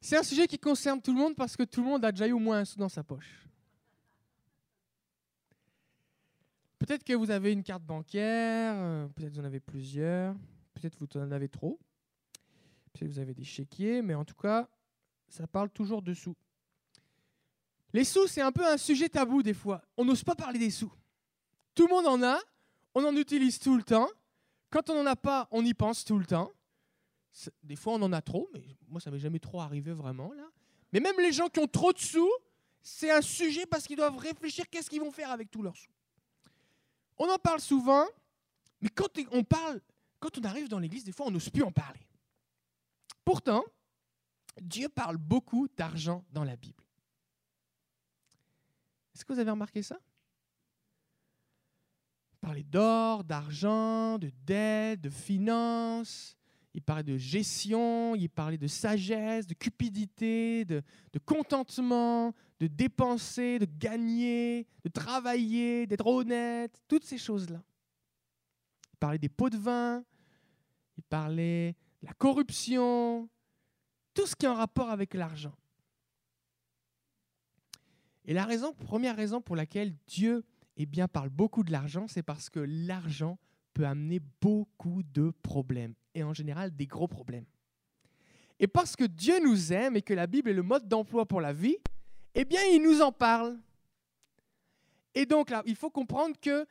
C'est un sujet qui concerne tout le monde parce que tout le monde a déjà eu au moins un sou dans sa poche. Peut-être que vous avez une carte bancaire, euh, peut-être vous en avez plusieurs, peut-être vous en avez trop, peut-être vous avez des chéquiers, mais en tout cas, ça parle toujours de sous. Les sous, c'est un peu un sujet tabou des fois. On n'ose pas parler des sous. Tout le monde en a, on en utilise tout le temps. Quand on n'en a pas, on y pense tout le temps. Des fois, on en a trop, mais moi, ça m'est jamais trop arrivé vraiment là. Mais même les gens qui ont trop de sous, c'est un sujet parce qu'ils doivent réfléchir qu'est-ce qu'ils vont faire avec tous leurs sous. On en parle souvent, mais quand on parle, quand on arrive dans l'église, des fois, on n'ose plus en parler. Pourtant, Dieu parle beaucoup d'argent dans la Bible. Est-ce que vous avez remarqué ça? Parlait d'or, d'argent, de dette, de finances. Il parlait de gestion, il parlait de sagesse, de cupidité, de, contentement, de dépenser, de gagner, de travailler, d'être honnête, toutes ces choses-là. Il parlait des pots de vin, il parlait de la corruption, tout ce qui est en rapport avec l'argent. Et la première raison pour laquelle Dieu eh parle beaucoup de l'argent, c'est parce que l'argent peut amener beaucoup de problèmes, et en général des gros problèmes. Et parce que Dieu nous aime et que la Bible est le mode d'emploi pour la vie, eh bien, il nous en parle. Et donc là, il faut comprendre que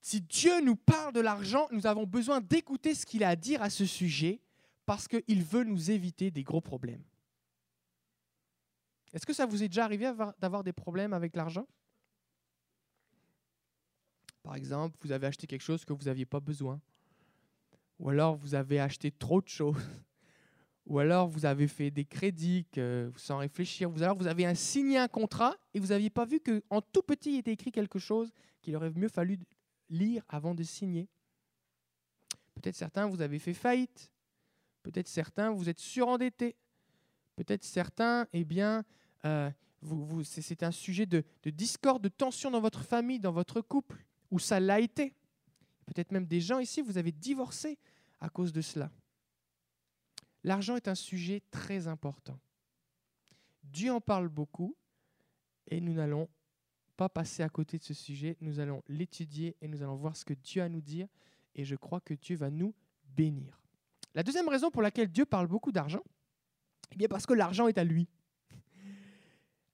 si Dieu nous parle de l'argent, nous avons besoin d'écouter ce qu'il a à dire à ce sujet parce qu'il veut nous éviter des gros problèmes. Est-ce que ça vous est déjà arrivé d'avoir des problèmes avec l'argent? Par exemple, vous avez acheté quelque chose que vous n'aviez pas besoin. Ou alors vous avez acheté trop de choses ou alors vous avez fait des crédits sans réfléchir, ou alors vous avez signé un contrat et vous n'aviez pas vu qu'en tout petit il était écrit quelque chose qu'il aurait mieux fallu lire avant de signer. Peut-être certains vous avez fait faillite, peut-être certains vous êtes surendettés, peut-être certains, eh bien, euh, vous, c'est un sujet de, de discorde, de tension dans votre famille, dans votre couple, ou ça l'a été. Peut-être même des gens ici, vous avez divorcé à cause de cela. L'argent est un sujet très important. Dieu en parle beaucoup et nous n'allons pas passer à côté de ce sujet. Nous allons l'étudier et nous allons voir ce que Dieu a à nous dire et je crois que Dieu va nous bénir. La deuxième raison pour laquelle Dieu parle beaucoup d'argent, eh bien parce que l'argent est à lui.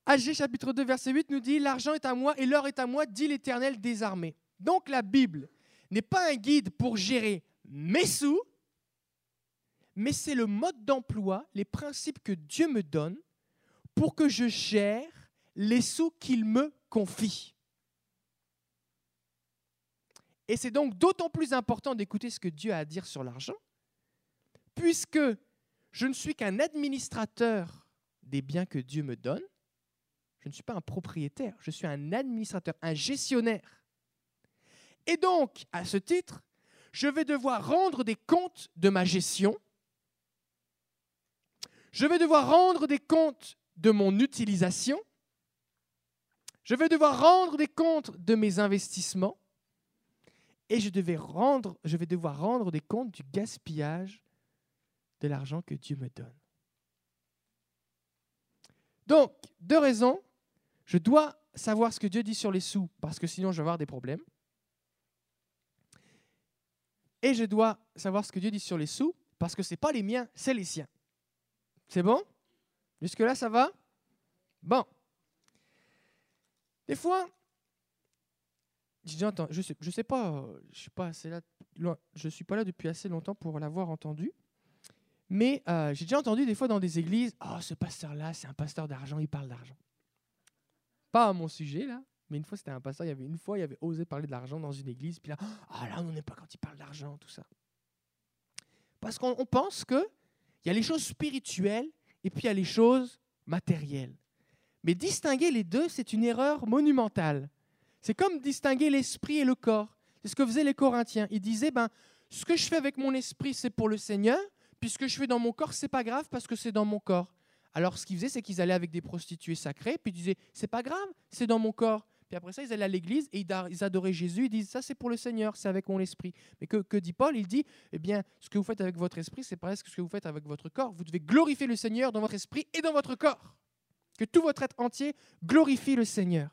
Agé chapitre 2 verset 8 nous dit l'argent est à moi et l'or est à moi dit l'Éternel des armées. Donc la Bible n'est pas un guide pour gérer mes sous, mais c'est le mode d'emploi, les principes que Dieu me donne pour que je gère les sous qu'il me confie. Et c'est donc d'autant plus important d'écouter ce que Dieu a à dire sur l'argent, puisque je ne suis qu'un administrateur des biens que Dieu me donne. Je ne suis pas un propriétaire, je suis un administrateur, un gestionnaire. Et donc, à ce titre, je vais devoir rendre des comptes de ma gestion je vais devoir rendre des comptes de mon utilisation. Je vais devoir rendre des comptes de mes investissements. Et je, vais devoir rendre des comptes du gaspillage de l'argent que Dieu me donne. Donc, deux raisons. Je dois savoir ce que Dieu dit sur les sous, parce que sinon je vais avoir des problèmes. Et je dois savoir ce que Dieu dit sur les sous, parce que ce n'est pas les miens, c'est les siens. C'est bon? Jusque-là, ça va? Bon. Des fois, je sais, pas, je suis pas là, suis pas depuis assez longtemps pour l'avoir entendu, mais euh, j'ai déjà entendu des fois dans des églises, oh ce pasteur-là, c'est un pasteur d'argent, il parle d'argent. Pas à mon sujet là, mais une fois c'était un pasteur, il y avait une fois, il avait osé parler de l'argent dans une église, puis là, ah là, on n'est pas quand il parle d'argent, tout ça. Parce qu'on pense que il y a les choses spirituelles et puis il y a les choses matérielles. Mais distinguer les deux, c'est une erreur monumentale. C'est comme distinguer l'esprit et le corps. C'est ce que faisaient les Corinthiens. Ils disaient, ben, ce que je fais avec mon esprit, c'est pour le Seigneur, puis ce que je fais dans mon corps, c'est pas grave parce que c'est dans mon corps. Alors ce qu'ils faisaient, c'est qu'ils allaient avec des prostituées sacrées, puis ils disaient, c'est pas grave, c'est dans mon corps. Puis après ça, ils allaient à l'église et ils adoraient Jésus, ils disent ça c'est pour le Seigneur, c'est avec mon esprit. Mais que, que dit Paul? Il dit, eh bien, ce que vous faites avec votre esprit, c'est presque ce que vous faites avec votre corps. Vous devez glorifier le Seigneur dans votre esprit et dans votre corps. Que tout votre être entier glorifie le Seigneur.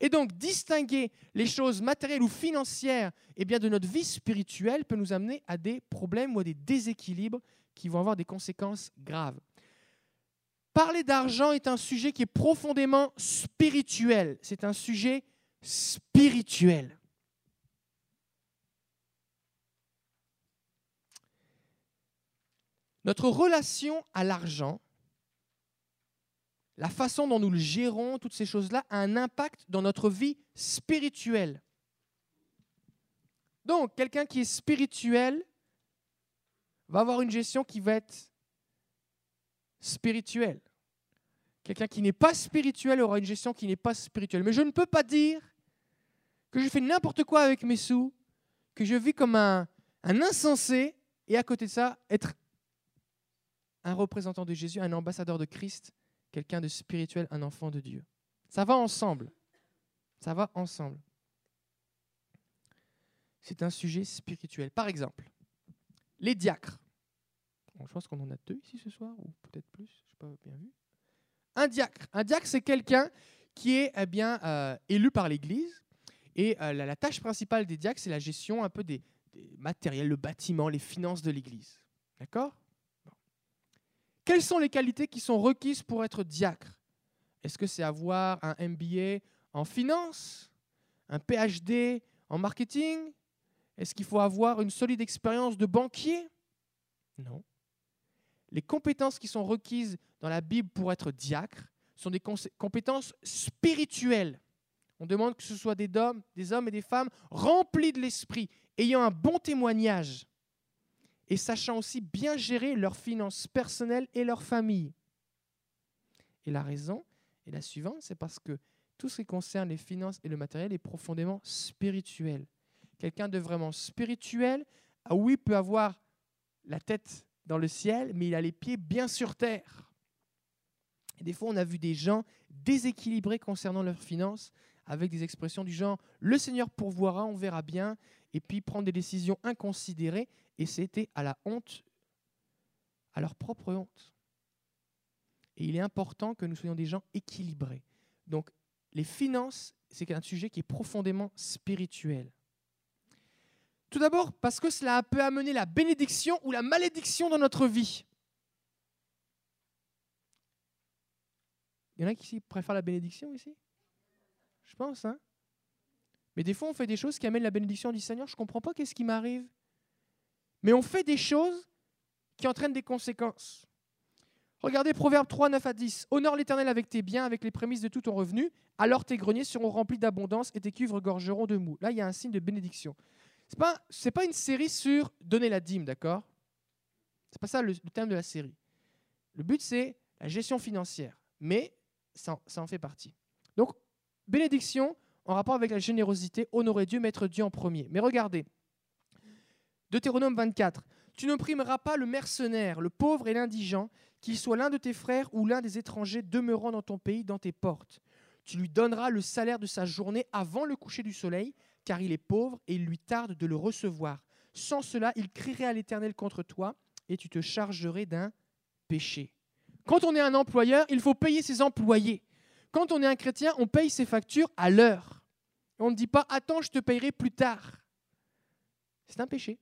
Et donc, distinguer les choses matérielles ou financières eh bien, de notre vie spirituelle peut nous amener à des problèmes ou à des déséquilibres qui vont avoir des conséquences graves. Parler d'argent est un sujet qui est profondément spirituel. C'est un sujet spirituel. Notre relation à l'argent la façon dont nous le gérons, toutes ces choses-là, a un impact dans notre vie spirituelle. Donc, quelqu'un qui est spirituel va avoir une gestion qui va être spirituelle. Quelqu'un qui n'est pas spirituel aura une gestion qui n'est pas spirituelle. Mais je ne peux pas dire que je fais n'importe quoi avec mes sous, que je vis comme un, un insensé, et à côté de ça, être un représentant de Jésus, un ambassadeur de Christ quelqu'un de spirituel, un enfant de Dieu. Ça va ensemble. Ça va ensemble. C'est un sujet spirituel. Par exemple, les diacres. Je pense qu'on en a deux ici ce soir, ou peut-être plus, je n'ai pas bien vu. Un diacre. Un diacre, c'est quelqu'un qui est eh bien, euh, élu par l'Église. Et euh, la, tâche principale des diacres, c'est la gestion un peu des, matériels, le bâtiment, les finances de l'Église. D'accord? Quelles sont les qualités qui sont requises pour être diacre? Est-ce que c'est avoir un MBA en finance, un PhD en marketing? Est-ce qu'il faut avoir une solide expérience de banquier? Non. Les compétences qui sont requises dans la Bible pour être diacre sont des compétences spirituelles. On demande que ce soit des hommes, des hommes et des femmes remplis de l'esprit, ayant un bon témoignage, et sachant aussi bien gérer leurs finances personnelles et leur famille. Et la raison est la suivante, c'est parce que tout ce qui concerne les finances et le matériel est profondément spirituel. Quelqu'un de vraiment spirituel, ah oui, peut avoir la tête dans le ciel, mais il a les pieds bien sur terre. Des fois, on a vu des gens déséquilibrés concernant leurs finances, avec des expressions du genre le Seigneur pourvoira, on verra bien, et puis prendre des décisions inconsidérées, et c'était à la honte, à leur propre honte. Et il est important que nous soyons des gens équilibrés. Donc, les finances, c'est un sujet qui est profondément spirituel. Tout d'abord, parce que cela peut amener la bénédiction ou la malédiction dans notre vie. Il y en a qui préfèrent la bénédiction ici? Je pense, hein Mais des fois, on fait des choses qui amènent la bénédiction du Seigneur. Je ne comprends pas qu'est-ce qui m'arrive. Mais on fait des choses qui entraînent des conséquences. Regardez Proverbe 3, 9 à 10. Honore l'Éternel avec tes biens, avec les prémices de tout ton revenu, alors tes greniers seront remplis d'abondance et tes cuivres gorgeront de mou. Là, il y a un signe de bénédiction. Ce n'est pas, pas une série sur donner la dîme, d'accord? Ce n'est pas ça le, thème de la série. Le but, c'est la gestion financière, mais ça, ça en fait partie. Donc, bénédiction en rapport avec la générosité, honorer Dieu, mettre Dieu en premier. Mais regardez, Deutéronome 24. Tu n'opprimeras pas le mercenaire, le pauvre et l'indigent, qu'il soit l'un de tes frères ou l'un des étrangers demeurant dans ton pays, dans tes portes. Tu lui donneras le salaire de sa journée avant le coucher du soleil, car il est pauvre et il lui tarde de le recevoir. Sans cela, il crierait à l'Éternel contre toi, et tu te chargerais d'un péché. Quand on est un employeur, il faut payer ses employés. Quand on est un chrétien, on paye ses factures à l'heure. On ne dit pas attends, je te payerai plus tard. C'est un péché.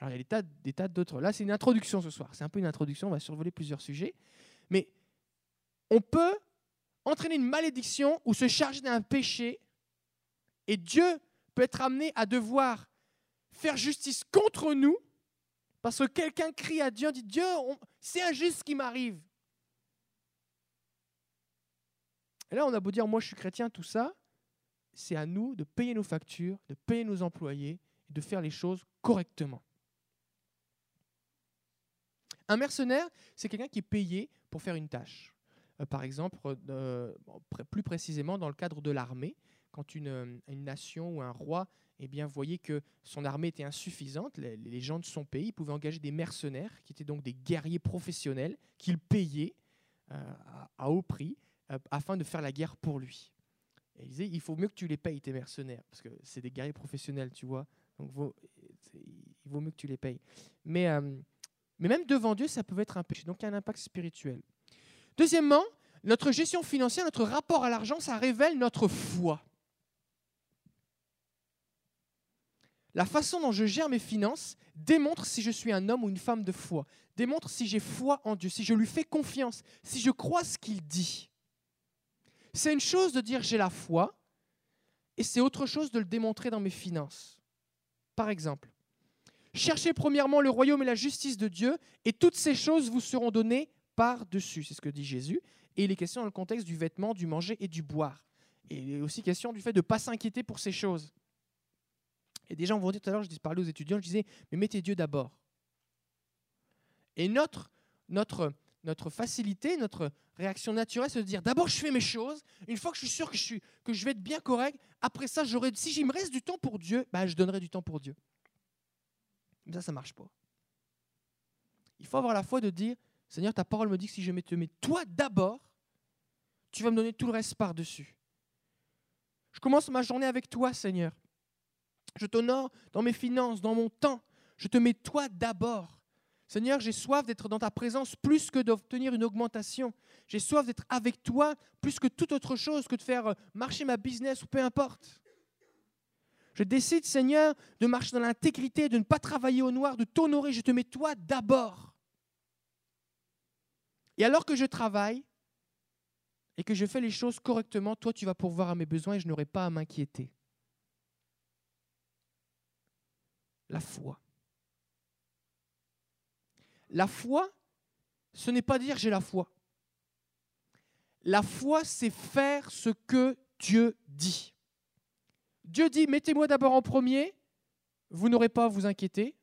Alors, il y a des tas, d'autres. Là, c'est une introduction ce soir. C'est un peu une introduction. On va survoler plusieurs sujets. Mais on peut entraîner une malédiction ou se charger d'un péché. Et Dieu peut être amené à devoir faire justice contre nous parce que quelqu'un crie à Dieu, dit Dieu, c'est injuste ce qui m'arrive. Et là, on a beau dire, moi je suis chrétien, tout ça, c'est à nous de payer nos factures, de payer nos employés et de faire les choses correctement. Un mercenaire, c'est quelqu'un qui est payé pour faire une tâche. Euh, par exemple, euh, plus précisément dans le cadre de l'armée, quand euh, une, nation ou un roi eh bien, voyait que son armée était insuffisante, les, gens de son pays pouvaient engager des mercenaires, qui étaient donc des guerriers professionnels, qu'ils payaient à, haut prix euh, afin de faire la guerre pour lui. Il disait, il faut mieux que tu les payes, tes mercenaires, parce que c'est des guerriers professionnels, tu vois. Donc il vaut mieux que tu les payes. Euh, mais même devant Dieu, ça peut être un péché. Donc il y a un impact spirituel. Deuxièmement, notre gestion financière, notre rapport à l'argent, ça révèle notre foi. La façon dont je gère mes finances démontre si je suis un homme ou une femme de foi, démontre si j'ai foi en Dieu, si je lui fais confiance, si je crois ce qu'il dit. C'est une chose de dire j'ai la foi, et c'est autre chose de le démontrer dans mes finances. Par exemple, cherchez premièrement le royaume et la justice de Dieu, et toutes ces choses vous seront données par-dessus. C'est ce que dit Jésus. Et il est question dans le contexte du vêtement, du manger et du boire. Et il est aussi question du fait de ne pas s'inquiéter pour ces choses. Et des gens vont dire tout à l'heure, je parlais aux étudiants, je disais, mais mettez Dieu d'abord. Et notre, notre, notre facilité, notre réaction naturelle, c'est de dire, d'abord je fais mes choses, une fois que je suis sûr que je, suis, que je vais être bien correct, après ça, si il me reste du temps pour Dieu, bah, je donnerai du temps pour Dieu. Mais ça, ça ne marche pas. Il faut avoir la foi de dire, Seigneur, ta parole me dit que si je te mets toi d'abord, tu vas me donner tout le reste par-dessus. Je commence ma journée avec toi, Seigneur. Je t'honore dans mes finances, dans mon temps. Je te mets toi d'abord. Seigneur, j'ai soif d'être dans ta présence plus que d'obtenir une augmentation. J'ai soif d'être avec toi plus que toute autre chose, que de faire euh, marcher ma business ou peu importe. Je décide, Seigneur, de marcher dans l'intégrité, de ne pas travailler au noir, de t'honorer. Je te mets toi d'abord. Et alors que je travaille et que je fais les choses correctement, toi, tu vas pourvoir à mes besoins et je n'aurai pas à m'inquiéter. La foi. La foi, ce n'est pas dire j'ai la foi. La foi, c'est faire ce que Dieu dit. Dieu dit, mettez-moi d'abord en premier, vous n'aurez pas à vous inquiéter.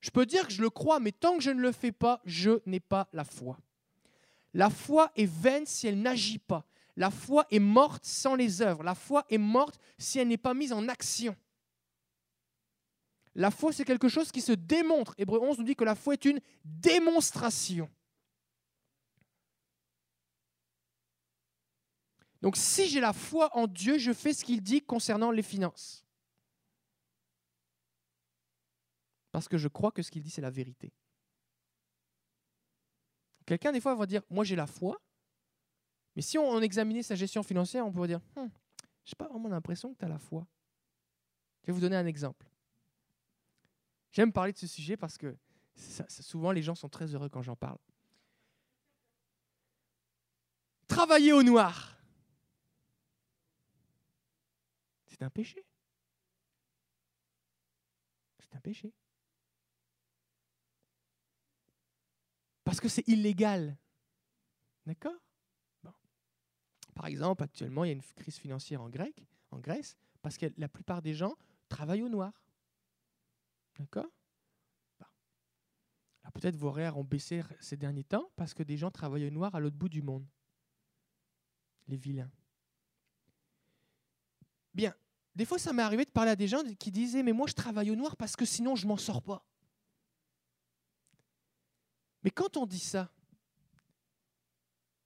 Je peux dire que je le crois, mais tant que je ne le fais pas, je n'ai pas la foi. La foi est vaine si elle n'agit pas. La foi est morte sans les œuvres. La foi est morte si elle n'est pas mise en action. La foi, c'est quelque chose qui se démontre. Hébreu 11 nous dit que la foi est une démonstration. Donc si j'ai la foi en Dieu, je fais ce qu'il dit concernant les finances. Parce que je crois que ce qu'il dit, c'est la vérité. Quelqu'un, des fois, va dire, moi j'ai la foi, mais si on, examinait sa gestion financière, on pourrait dire, hmm, je n'ai pas vraiment l'impression que tu as la foi. Je vais vous donner un exemple. J'aime parler de ce sujet parce que souvent les gens sont très heureux quand j'en parle. Travailler au noir, c'est un péché. C'est un péché. Parce que c'est illégal. D'accord? Par exemple, actuellement, il y a une crise financière en, en Grèce parce que la plupart des gens travaillent au noir. D'accord? Alors peut-être vos horaires ont baissé ces derniers temps parce que des gens travaillent au noir à l'autre bout du monde. Les vilains. Bien, des fois ça m'est arrivé de parler à des gens qui disaient mais moi je travaille au noir parce que sinon je m'en sors pas. Mais quand on dit ça,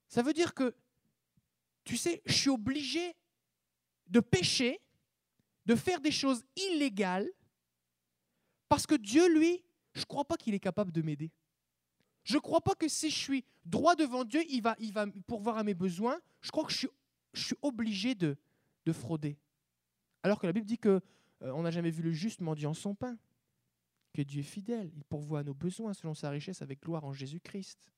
ça veut dire que, tu sais, je suis obligé de pécher, de faire des choses illégales parce que Dieu, lui, je ne crois pas qu'il est capable de m'aider. Je ne crois pas que si je suis droit devant Dieu, il va, il pourvoir à mes besoins. Je crois que je suis, je suis obligé de, de frauder. Alors que la Bible dit que euh, on n'a jamais vu le juste mendiant son pain, que Dieu est fidèle, il pourvoit à nos besoins selon sa richesse avec gloire en Jésus-Christ.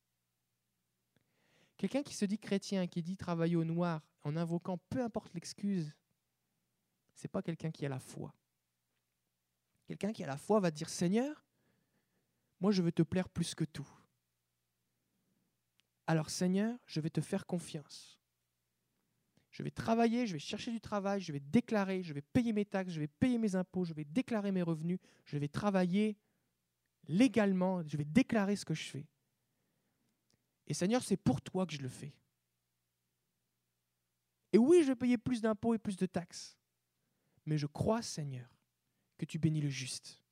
Quelqu'un qui se dit chrétien, qui dit travailler au noir en invoquant peu importe l'excuse, c'est pas quelqu'un qui a la foi. Quelqu'un qui à la foi va dire Seigneur, moi je veux te plaire plus que tout. Alors Seigneur, je vais te faire confiance. Je vais travailler, je vais chercher du travail, je vais déclarer, je vais payer mes taxes, je vais payer mes impôts, je vais déclarer mes revenus, je vais travailler légalement, je vais déclarer ce que je fais. Et Seigneur, c'est pour toi que je le fais. Et oui, je vais payer plus d'impôts et plus de taxes. Mais je crois, Seigneur, que tu bénis le juste.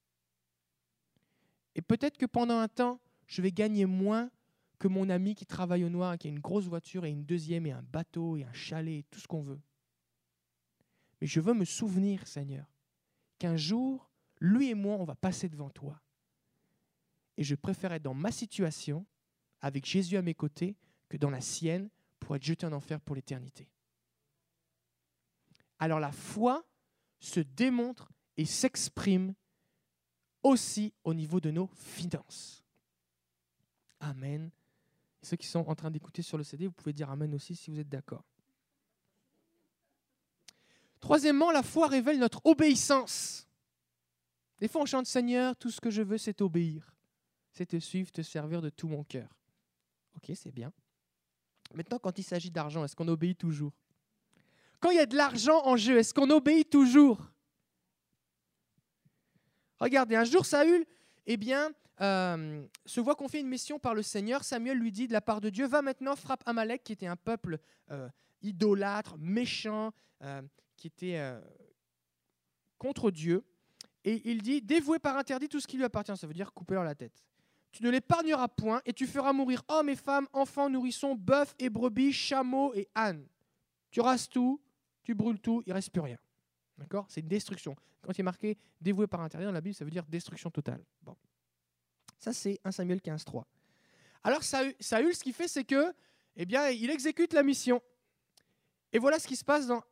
Et peut-être que pendant un temps, je vais gagner moins que mon ami qui travaille au noir, qui a une grosse voiture et une deuxième et un bateau et un chalet, et tout ce qu'on veut. Mais je veux me souvenir, Seigneur, qu'un jour, lui et moi, on va passer devant toi. Et je préfère être dans ma situation, avec Jésus à mes côtés, que dans la sienne, pour être jeté en enfer pour l'éternité. Alors la foi se démontre et s'exprime aussi au niveau de nos finances. Amen. ceux qui sont en train d'écouter sur le CD, vous pouvez dire Amen aussi si vous êtes d'accord. Troisièmement, la foi révèle notre obéissance. Des fois, on chante Seigneur, tout ce que je veux, c'est obéir. C'est te suivre, te servir de tout mon cœur. Ok, c'est bien. Maintenant, quand il s'agit d'argent, est-ce qu'on obéit toujours? Quand il y a de l'argent en jeu, est-ce qu'on obéit toujours? Regardez, un jour, Saül, eh bien, euh, se voit confier une mission par le Seigneur. Samuel lui dit de la part de Dieu, va maintenant, frappe Amalek, qui était un peuple euh, idolâtre, méchant, euh, qui était contre Dieu. Et il dit, dévoué par interdit tout ce qui lui appartient. Ça veut dire couper leur la tête. Tu ne l'épargneras point et tu feras mourir hommes et femmes, enfants, nourrissons, bœufs et brebis, chameaux et ânes. Tu rases tout, tu brûles tout, il reste plus rien. D'accord? C'est une destruction. Quand il est marqué dévoué par interdit dans la Bible, ça veut dire destruction totale. Bon. Ça, c'est 1 Samuel 15, 3. Alors, Saül, ce qu'il fait, c'est que, eh bien, il exécute la mission. Et voilà ce qui se passe dans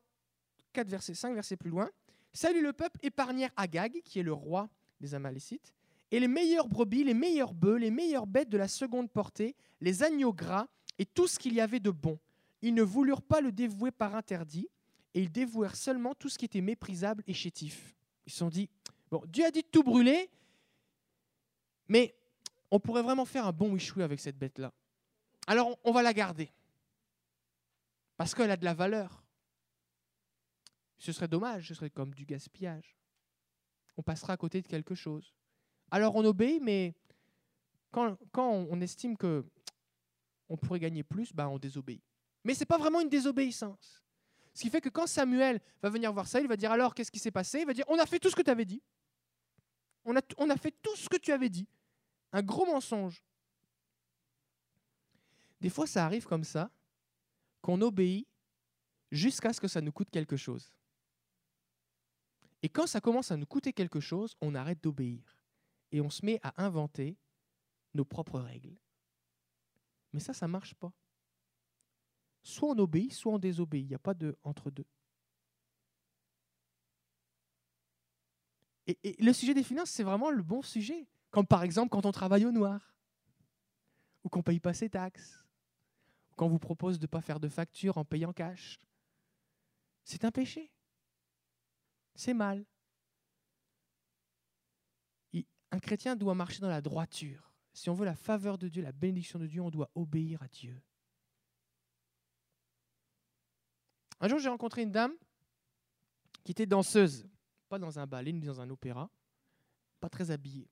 4 versets, 5 versets plus loin. Salut le peuple épargnèrent Agag, qui est le roi des Amalécites, et les meilleures brebis, les meilleurs bœufs, les meilleures bêtes de la seconde portée, les agneaux gras et tout ce qu'il y avait de bon. Ils ne voulurent pas le dévouer par interdit, et ils dévouèrent seulement tout ce qui était méprisable et chétif. Ils se sont dit, bon, Dieu a dit de tout brûler, mais on pourrait vraiment faire un bon wichoui avec cette bête-là. Alors on va la garder, parce qu'elle a de la valeur. Ce serait dommage, ce serait comme du gaspillage. On passera à côté de quelque chose. Alors on obéit, mais quand, on estime que on pourrait gagner plus, bah on désobéit. Mais ce n'est pas vraiment une désobéissance. Ce qui fait que quand Samuel va venir voir ça, il va dire alors qu'est-ce qui s'est passé? Il va dire on a fait tout ce que tu avais dit. On a, fait tout ce que tu avais dit. Un gros mensonge. Des fois, ça arrive comme ça, qu'on obéit jusqu'à ce que ça nous coûte quelque chose. Et quand ça commence à nous coûter quelque chose, on arrête d'obéir. Et on se met à inventer nos propres règles. Mais ça, ça ne marche pas. Soit on obéit, soit on désobéit. Il n'y a pas de entre deux. Et, le sujet des finances, c'est vraiment le bon sujet. Comme par exemple quand on travaille au noir, ou qu'on ne paye pas ses taxes, ou qu'on vous propose de ne pas faire de facture en payant cash. C'est un péché c'est mal. Un chrétien doit marcher dans la droiture. Si on veut la faveur de Dieu, la bénédiction de Dieu, on doit obéir à Dieu. Un jour, j'ai rencontré une dame qui était danseuse, pas dans un ballet ni dans un opéra, pas très habillée.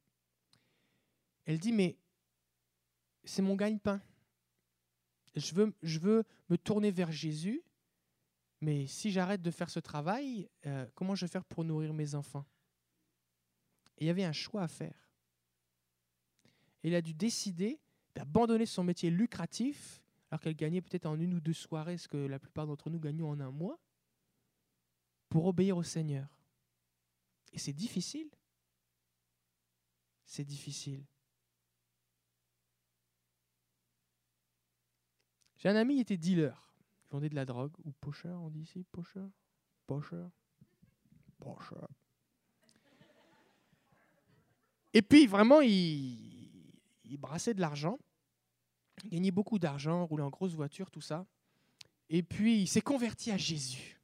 Elle dit, mais c'est mon gagne-pain. Je veux, me tourner vers Jésus mais si j'arrête de faire ce travail, euh, comment je vais faire pour nourrir mes enfants? Il y avait un choix à faire. Il a dû décider d'abandonner son métier lucratif, alors qu'elle gagnait peut-être en une ou deux soirées ce que la plupart d'entre nous gagnons en un mois, pour obéir au Seigneur. Et c'est difficile. C'est difficile. J'ai un ami, qui était dealer vendait de la drogue, ou pocheur, on dit ici, pocheur? Pocheur Pocheur. Et puis, vraiment, il, il brassait de l'argent, gagnait beaucoup d'argent, roulait en grosse voiture, tout ça. Et puis, il s'est converti à Jésus.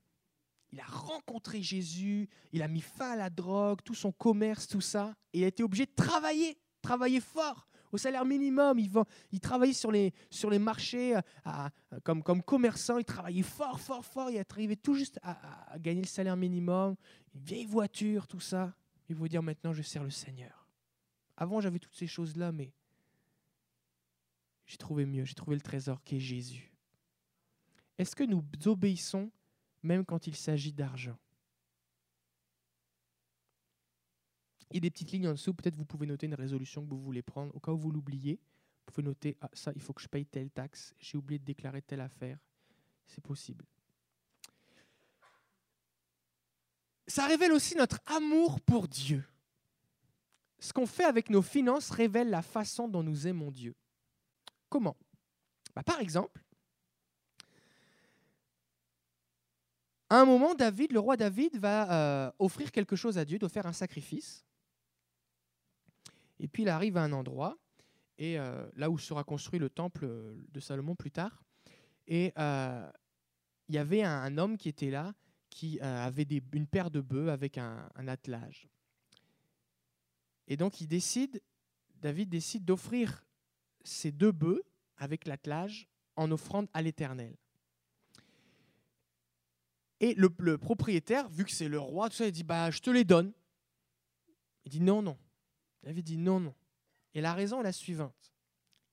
Il a rencontré Jésus, il a mis fin à la drogue, tout son commerce, tout ça, et il a été obligé de travailler, travailler fort au salaire minimum. Il, il travaillait sur les, sur les marchés euh, comme, comme commerçant. Il travaillait fort, fort, fort. Il arrivait tout juste à, gagner le salaire minimum. Une vieille voiture, tout ça. Il veut dire maintenant, je sers le Seigneur. Avant, j'avais toutes ces choses-là, mais j'ai trouvé mieux. J'ai trouvé le trésor qui est Jésus. Est-ce que nous obéissons même quand il s'agit d'argent? Il y a des petites lignes en dessous, peut-être vous pouvez noter une résolution que vous voulez prendre, au cas où vous l'oubliez, pouvez noter, ah, ça, il faut que je paye telle taxe, j'ai oublié de déclarer telle affaire. C'est possible. Ça révèle aussi notre amour pour Dieu. Ce qu'on fait avec nos finances révèle la façon dont nous aimons Dieu. Comment? Bah, Par exemple, à un moment, David, le roi David, va euh, offrir quelque chose à Dieu, doit faire un sacrifice. Et puis il arrive à un endroit, et euh, là où sera construit le temple de Salomon plus tard. Et euh, il y avait un, homme qui était là, qui avait une paire de bœufs avec un, un attelage. Et donc il décide, David décide d'offrir ces deux bœufs avec l'attelage en offrande à l'Éternel. Et le, propriétaire, vu que c'est le roi, tout ça, il dit bah, Je te les donne. Il dit Non, non. David dit Non, non. Et la raison est la suivante.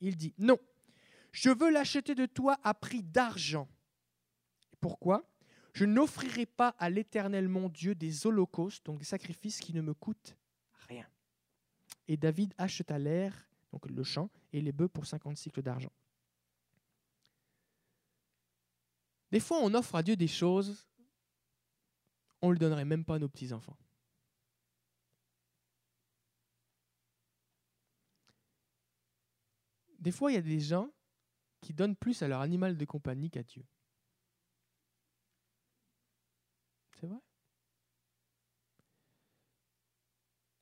Il dit Non, je veux l'acheter de toi à prix d'argent. Pourquoi? Je n'offrirai pas à l'Éternel mon Dieu des holocaustes, donc des sacrifices qui ne me coûtent rien. Et David acheta l'air, donc le champ, et les bœufs pour 50 cycles d'argent. Des fois, on offre à Dieu des choses on ne le donnerait même pas à nos petits-enfants. Des fois, il y a des gens qui donnent plus à leur animal de compagnie qu'à Dieu. C'est vrai.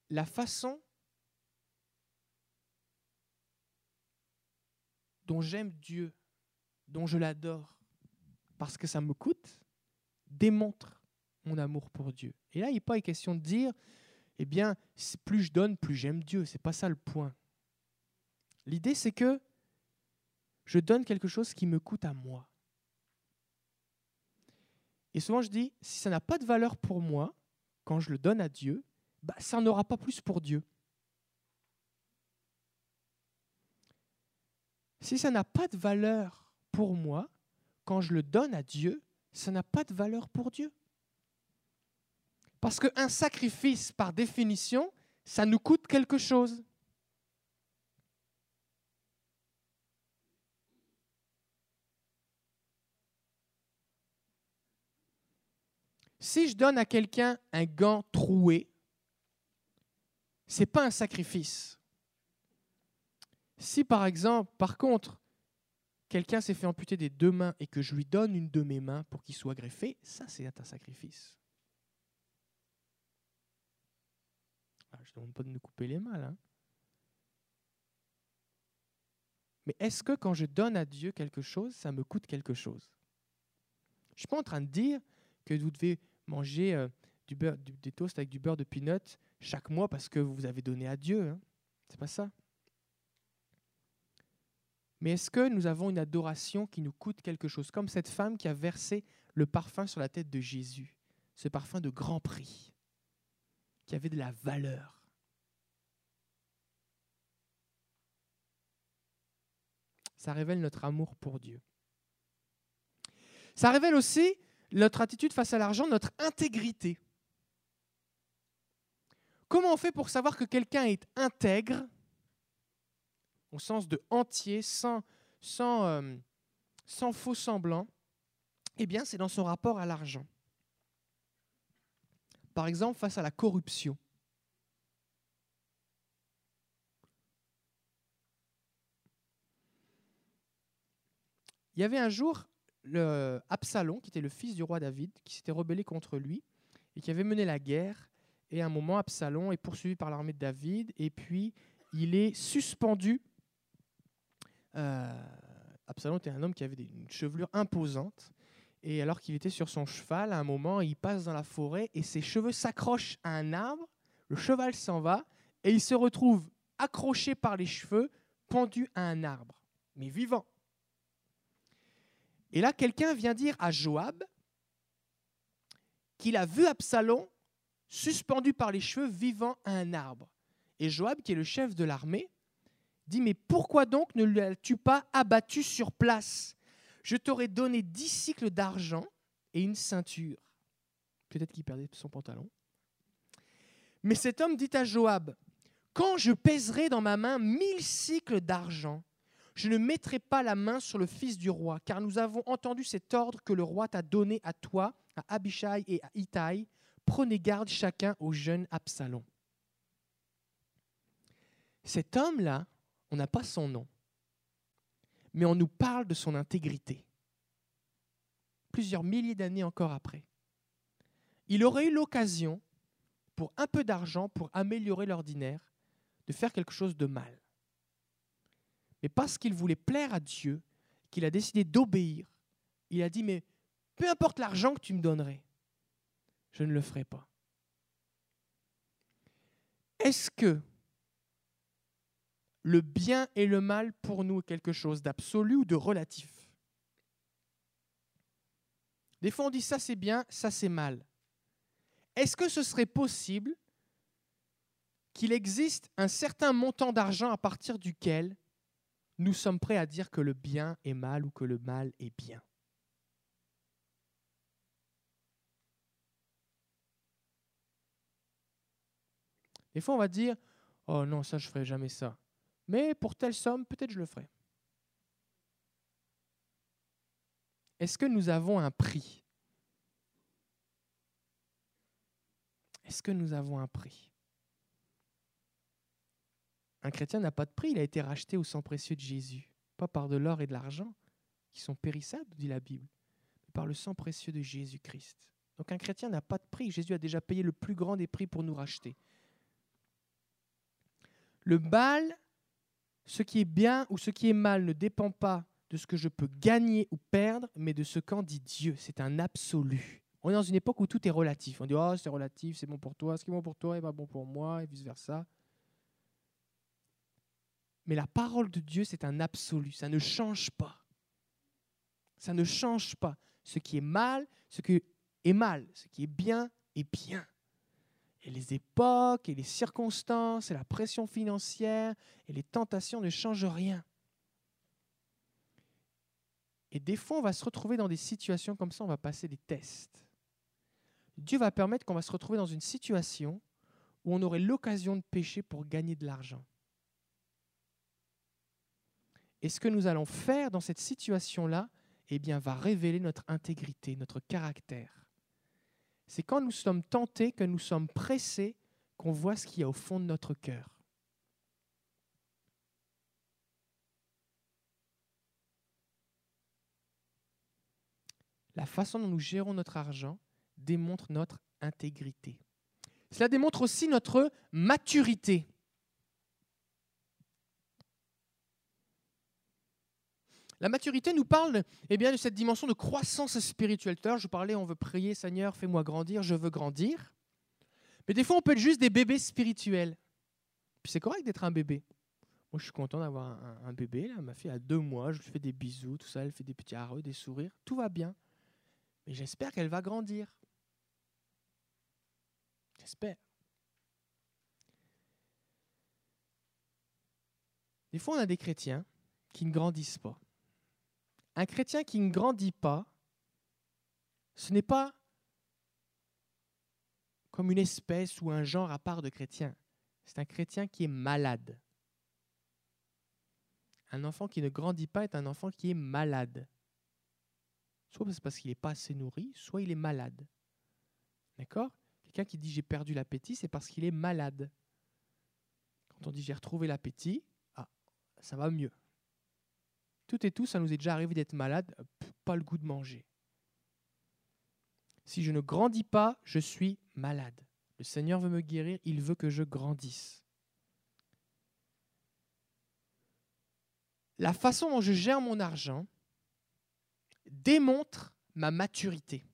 La façon dont j'aime Dieu, dont je l'adore, parce que ça me coûte, démontre mon amour pour Dieu. Et là, il n'est pas question de dire, eh bien, plus je donne, plus j'aime Dieu. C'est pas ça le point. L'idée, c'est que je donne quelque chose qui me coûte à moi. Et souvent, je dis, si ça n'a pas de valeur pour moi, quand je le donne à Dieu, bah, ça n'en aura pas plus pour Dieu. Si ça n'a pas de valeur pour moi, quand je le donne à Dieu, ça n'a pas de valeur pour Dieu. Parce qu'un sacrifice, par définition, ça nous coûte quelque chose. Si je donne à quelqu'un un gant troué, ce n'est pas un sacrifice. Si par exemple, par contre, quelqu'un s'est fait amputer des deux mains et que je lui donne une de mes mains pour qu'il soit greffé, ça c'est un sacrifice. je ne demande pas de nous couper les mains. Hein. Mais est-ce que quand je donne à Dieu quelque chose, ça me coûte quelque chose? Je ne suis pas en train de dire que vous devez manger euh, des toasts avec du beurre de peanut chaque mois parce que vous avez donné à Dieu. Hein. C'est pas ça. Mais est-ce que nous avons une adoration qui nous coûte quelque chose Comme cette femme qui a versé le parfum sur la tête de Jésus, ce parfum de grand prix, qui avait de la valeur? Ça révèle notre amour pour Dieu. Ça révèle aussi notre attitude face à l'argent, notre intégrité. Comment on fait pour savoir que quelqu'un est intègre, au sens de entier, sans, euh, faux semblant Eh bien, c'est dans son rapport à l'argent. Par exemple, face à la corruption. Il y avait un jour Absalom, qui était le fils du roi David, qui s'était rebellé contre lui et qui avait mené la guerre. Et à un moment, Absalom est poursuivi par l'armée de David et puis il est suspendu. Euh, Absalom était un homme qui avait une chevelure imposante. Et alors qu'il était sur son cheval, à un moment, il passe dans la forêt et ses cheveux s'accrochent à un arbre. Le cheval s'en va et il se retrouve accroché par les cheveux, pendu à un arbre, mais vivant. Et là, quelqu'un vient dire à Joab qu'il a vu Absalom suspendu par les cheveux vivant à un arbre. Et Joab, qui est le chef de l'armée, dit Mais pourquoi donc ne l'as-tu pas abattu sur place? Je t'aurais donné dix cycles d'argent et une ceinture. Peut-être qu'il perdait son pantalon. Mais cet homme dit à Joab Quand je pèserai dans ma main mille cycles d'argent, Je ne mettrai pas la main sur le fils du roi, car nous avons entendu cet ordre que le roi t'a donné à toi, à Abishai et à Itaï. Prenez garde chacun au jeune Absalom. Cet homme-là, on n'a pas son nom, mais on nous parle de son intégrité. Plusieurs milliers d'années encore après. Il aurait eu l'occasion, pour un peu d'argent, pour améliorer l'ordinaire, de faire quelque chose de mal. Mais parce qu'il voulait plaire à Dieu, qu'il a décidé d'obéir, il a dit, mais peu importe l'argent que tu me donnerais, je ne le ferai pas. Est-ce que le bien et le mal pour nous est quelque chose d'absolu ou de relatif Des fois on dit ça c'est bien, ça c'est mal. Est-ce que ce serait possible qu'il existe un certain montant d'argent à partir duquel nous sommes prêts à dire que le bien est mal ou que le mal est bien? Des fois, on va dire Oh non, ça, je ne ferai jamais ça. Mais pour telle somme, peut-être je le ferai. Est-ce que nous avons un prix? Est-ce que nous avons un prix? Un chrétien n'a pas de prix, il a été racheté au sang précieux de Jésus, pas par de l'or et de l'argent, qui sont périssables, dit la Bible, mais par le sang précieux de Jésus-Christ. Donc un chrétien n'a pas de prix, Jésus a déjà payé le plus grand des prix pour nous racheter. Le mal, ce qui est bien ou ce qui est mal ne dépend pas de ce que je peux gagner ou perdre, mais de ce qu'en dit Dieu. C'est un absolu. On est dans une époque où tout est relatif. On dit, oh, c'est relatif, c'est bon pour toi, ce qui est bon pour toi est pas bon pour moi, et vice-versa. Mais la parole de Dieu, c'est un absolu. Ça ne change pas. Ça ne change pas. Ce qui est mal, ce qui est mal. Ce qui est bien est bien. Et les époques, et les circonstances, et la pression financière, et les tentations ne changent rien. Et des fois, on va se retrouver dans des situations comme ça, on va passer des tests. Dieu va permettre qu'on va se retrouver dans une situation où on aurait l'occasion de pécher pour gagner de l'argent. Et ce que nous allons faire dans cette situation-là, eh bien, va révéler notre intégrité, notre caractère. C'est quand nous sommes tentés, que nous sommes pressés, qu'on voit ce qu'il y a au fond de notre cœur. La façon dont nous gérons notre argent démontre notre intégrité. Cela démontre aussi notre maturité. La maturité nous parle eh bien, de cette dimension de croissance spirituelle. Tout je parlais, on veut prier, Seigneur, fais-moi grandir, je veux grandir. Mais des fois, on peut être juste des bébés spirituels. Puis c'est correct d'être un bébé. Moi, je suis content d'avoir un, bébé. Là. Ma fille a deux mois, je lui fais des bisous, tout ça, elle fait des petits arreux, des sourires. Tout va bien. Mais j'espère qu'elle va grandir. J'espère. Des fois, on a des chrétiens qui ne grandissent pas. Un chrétien qui ne grandit pas, ce n'est pas comme une espèce ou un genre à part de chrétien. C'est un chrétien qui est malade. Un enfant qui ne grandit pas est un enfant qui est malade. Soit c'est parce qu'il n'est pas assez nourri, soit il est malade. D'accord? Quelqu'un qui dit j'ai perdu l'appétit, c'est parce qu'il est malade. Quand on dit j'ai retrouvé l'appétit, ah, ça va mieux. Tout et tout, ça nous est déjà arrivé d'être malade, pas le goût de manger. Si je ne grandis pas, je suis malade. Le Seigneur veut me guérir, il veut que je grandisse. La façon dont je gère mon argent démontre ma maturité,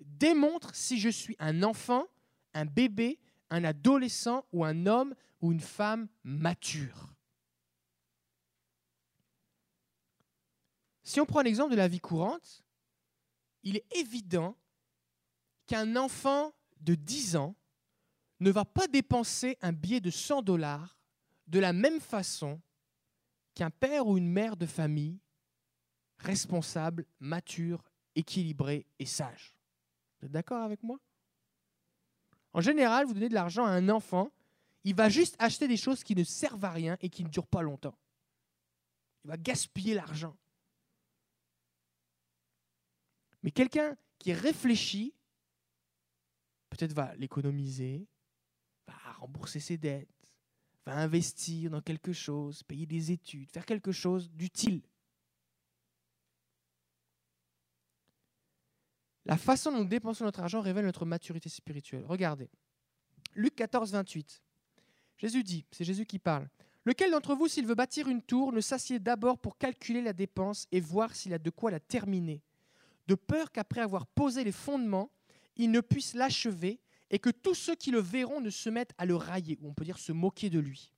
démontre si je suis un enfant, un bébé, un adolescent ou un homme ou une femme mature. Si on prend l'exemple de la vie courante, il est évident qu'un enfant de 10 ans ne va pas dépenser un billet de 100 dollars de la même façon qu'un père ou une mère de famille responsable, mature, équilibré et sage. Vous êtes d'accord avec moi? En général, vous donnez de l'argent à un enfant, il va juste acheter des choses qui ne servent à rien et qui ne durent pas longtemps. Il va gaspiller l'argent. Mais quelqu'un qui réfléchit, peut-être va l'économiser, va rembourser ses dettes, va investir dans quelque chose, payer des études, faire quelque chose d'utile. La façon dont nous dépensons notre argent révèle notre maturité spirituelle. Regardez. Luc 14, 28. Jésus dit, c'est Jésus qui parle, Lequel d'entre vous, s'il veut bâtir une tour, ne s'assied d'abord pour calculer la dépense et voir s'il a de quoi la terminer, de peur qu'après avoir posé les fondements, il ne puisse l'achever et que tous ceux qui le verront ne se mettent à le railler, ou on peut dire se moquer de lui,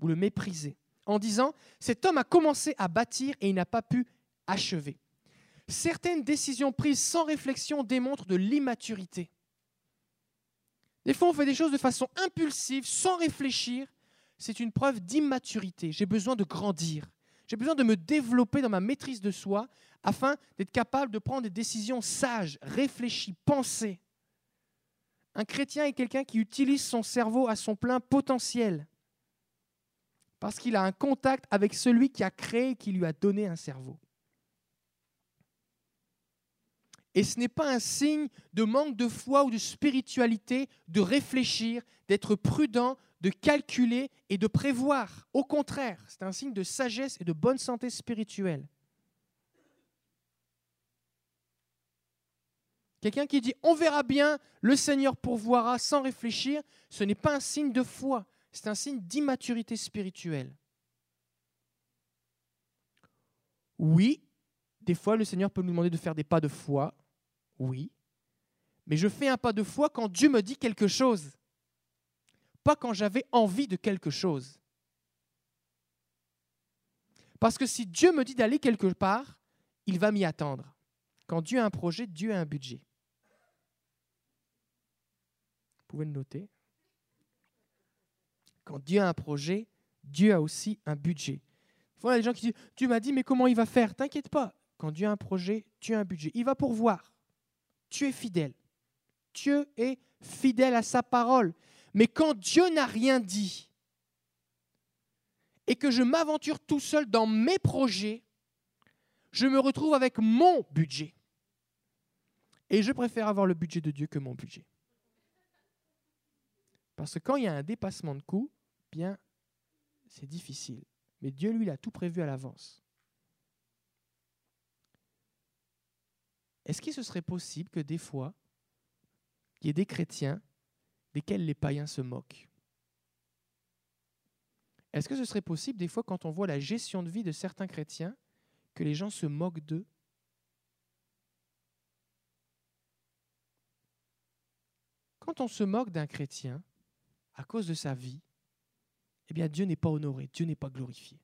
ou le mépriser, en disant, cet homme a commencé à bâtir et il n'a pas pu achever. Certaines décisions prises sans réflexion démontrent de l'immaturité. Des fois, on fait des choses de façon impulsive, sans réfléchir. C'est une preuve d'immaturité. J'ai besoin de grandir. J'ai besoin de me développer dans ma maîtrise de soi afin d'être capable de prendre des décisions sages, réfléchies, pensées. Un chrétien est quelqu'un qui utilise son cerveau à son plein potentiel parce qu'il a un contact avec celui qui a créé et qui lui a donné un cerveau. Et ce n'est pas un signe de manque de foi ou de spiritualité de réfléchir, d'être prudent, de calculer et de prévoir. Au contraire, c'est un signe de sagesse et de bonne santé spirituelle. Quelqu'un qui dit on verra bien, le Seigneur pourvoira sans réfléchir, ce n'est pas un signe de foi, c'est un signe d'immaturité spirituelle. Oui, des fois le Seigneur peut nous demander de faire des pas de foi, oui, mais je fais un pas de foi quand Dieu me dit quelque chose, pas quand j'avais envie de quelque chose. Parce que si Dieu me dit d'aller quelque part, il va m'y attendre. Quand Dieu a un projet, Dieu a un budget. Vous pouvez le noter. Quand Dieu a un projet, Dieu a aussi un budget. Il y a des gens qui disent Dieu m'a dit, mais comment il va faire? T'inquiète pas. Quand Dieu a un projet, Dieu a un budget. Il va pourvoir. Tu es fidèle. Dieu est fidèle à sa parole. Mais quand Dieu n'a rien dit et que je m'aventure tout seul dans mes projets, je me retrouve avec mon budget. Et je préfère avoir le budget de Dieu que mon budget. Parce que quand il y a un dépassement de coût, bien, c'est difficile. Mais Dieu, lui, il a tout prévu à l'avance. Est-ce qu'il se serait possible que des fois, il y ait des chrétiens desquels les païens se moquent Est-ce que ce serait possible des fois, quand on voit la gestion de vie de certains chrétiens, que les gens se moquent d'eux? Quand on se moque d'un chrétien à cause de sa vie, eh bien Dieu n'est pas honoré, Dieu n'est pas glorifié.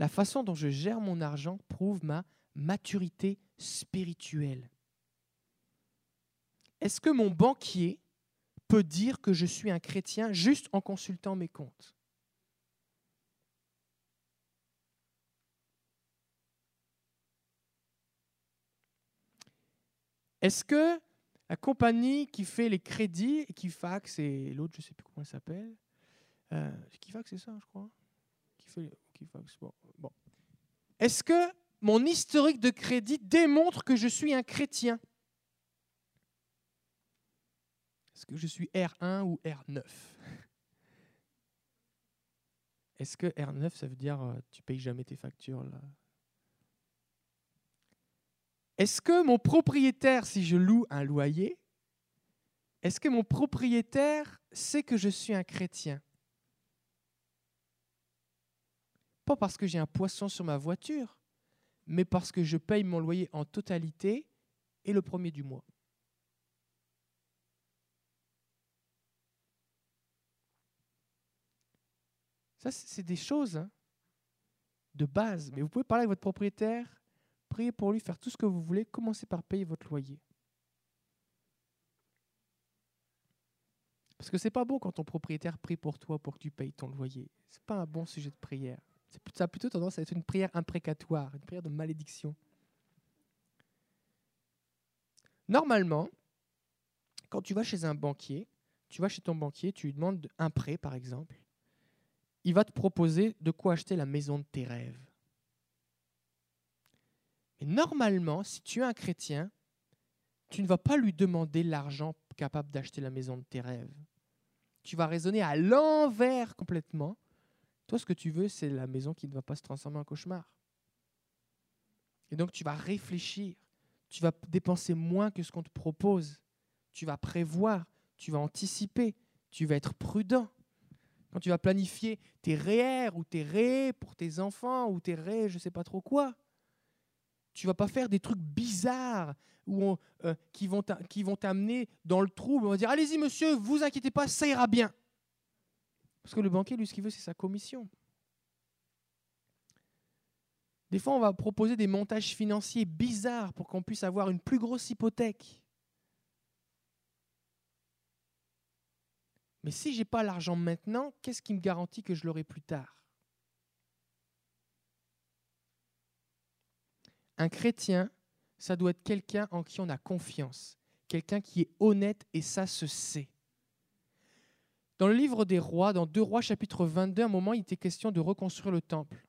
la façon dont je gère mon argent prouve ma maturité spirituelle. Est-ce que mon banquier peut dire que je suis un chrétien juste en consultant mes comptes? Est-ce que la compagnie qui fait les crédits, Equifax et l'autre, je ne sais plus comment elle s'appelle, euh, c'est ça, je crois, qui fait, Bon. Est-ce que mon historique de crédit démontre que je suis un chrétien? Est-ce que je suis R1 ou R9 Est-ce que R9, ça veut dire euh, tu payes jamais tes factures là? Est-ce que mon propriétaire, si je loue un loyer, est-ce que mon propriétaire sait que je suis un chrétien? Pas parce que j'ai un poisson sur ma voiture, mais parce que je paye mon loyer en totalité et le premier du mois. Ça, c'est des choses hein, de base. Mais vous pouvez parler avec votre propriétaire, prier pour lui, faire tout ce que vous voulez, commencez par payer votre loyer. Parce que c'est pas bon quand ton propriétaire prie pour toi pour que tu payes ton loyer. C'est pas un bon sujet de prière. Ça a plutôt tendance à être une prière imprécatoire, une prière de malédiction. Normalement, quand tu vas chez un banquier, tu vas chez ton banquier, tu lui demandes un prêt par exemple, il va te proposer de quoi acheter la maison de tes rêves. Mais normalement, si tu es un chrétien, tu ne vas pas lui demander l'argent capable d'acheter la maison de tes rêves. Tu vas raisonner à l'envers complètement. Toi, ce que tu veux, c'est la maison qui ne va pas se transformer en cauchemar. Et donc, tu vas réfléchir. Tu vas dépenser moins que ce qu'on te propose. Tu vas prévoir. Tu vas anticiper. Tu vas être prudent. Quand tu vas planifier tes REER ou tes RÉ pour tes enfants ou tes RÉ, je ne sais pas trop quoi, tu vas pas faire des trucs bizarres euh, qui vont t'amener dans le trouble. On va dire allez-y monsieur, vous inquiétez pas, ça ira bien. Parce que le banquier, lui, ce qu'il veut, c'est sa commission. Des fois, on va proposer des montages financiers bizarres pour qu'on puisse avoir une plus grosse hypothèque. Mais si je n'ai pas l'argent maintenant, qu'est-ce qui me garantit que je l'aurai plus tard? Un chrétien, ça doit être quelqu'un en qui on a confiance, quelqu'un qui est honnête et ça se sait. Dans le livre des rois, dans 2 rois chapitre 22, à un moment, il était question de reconstruire le temple.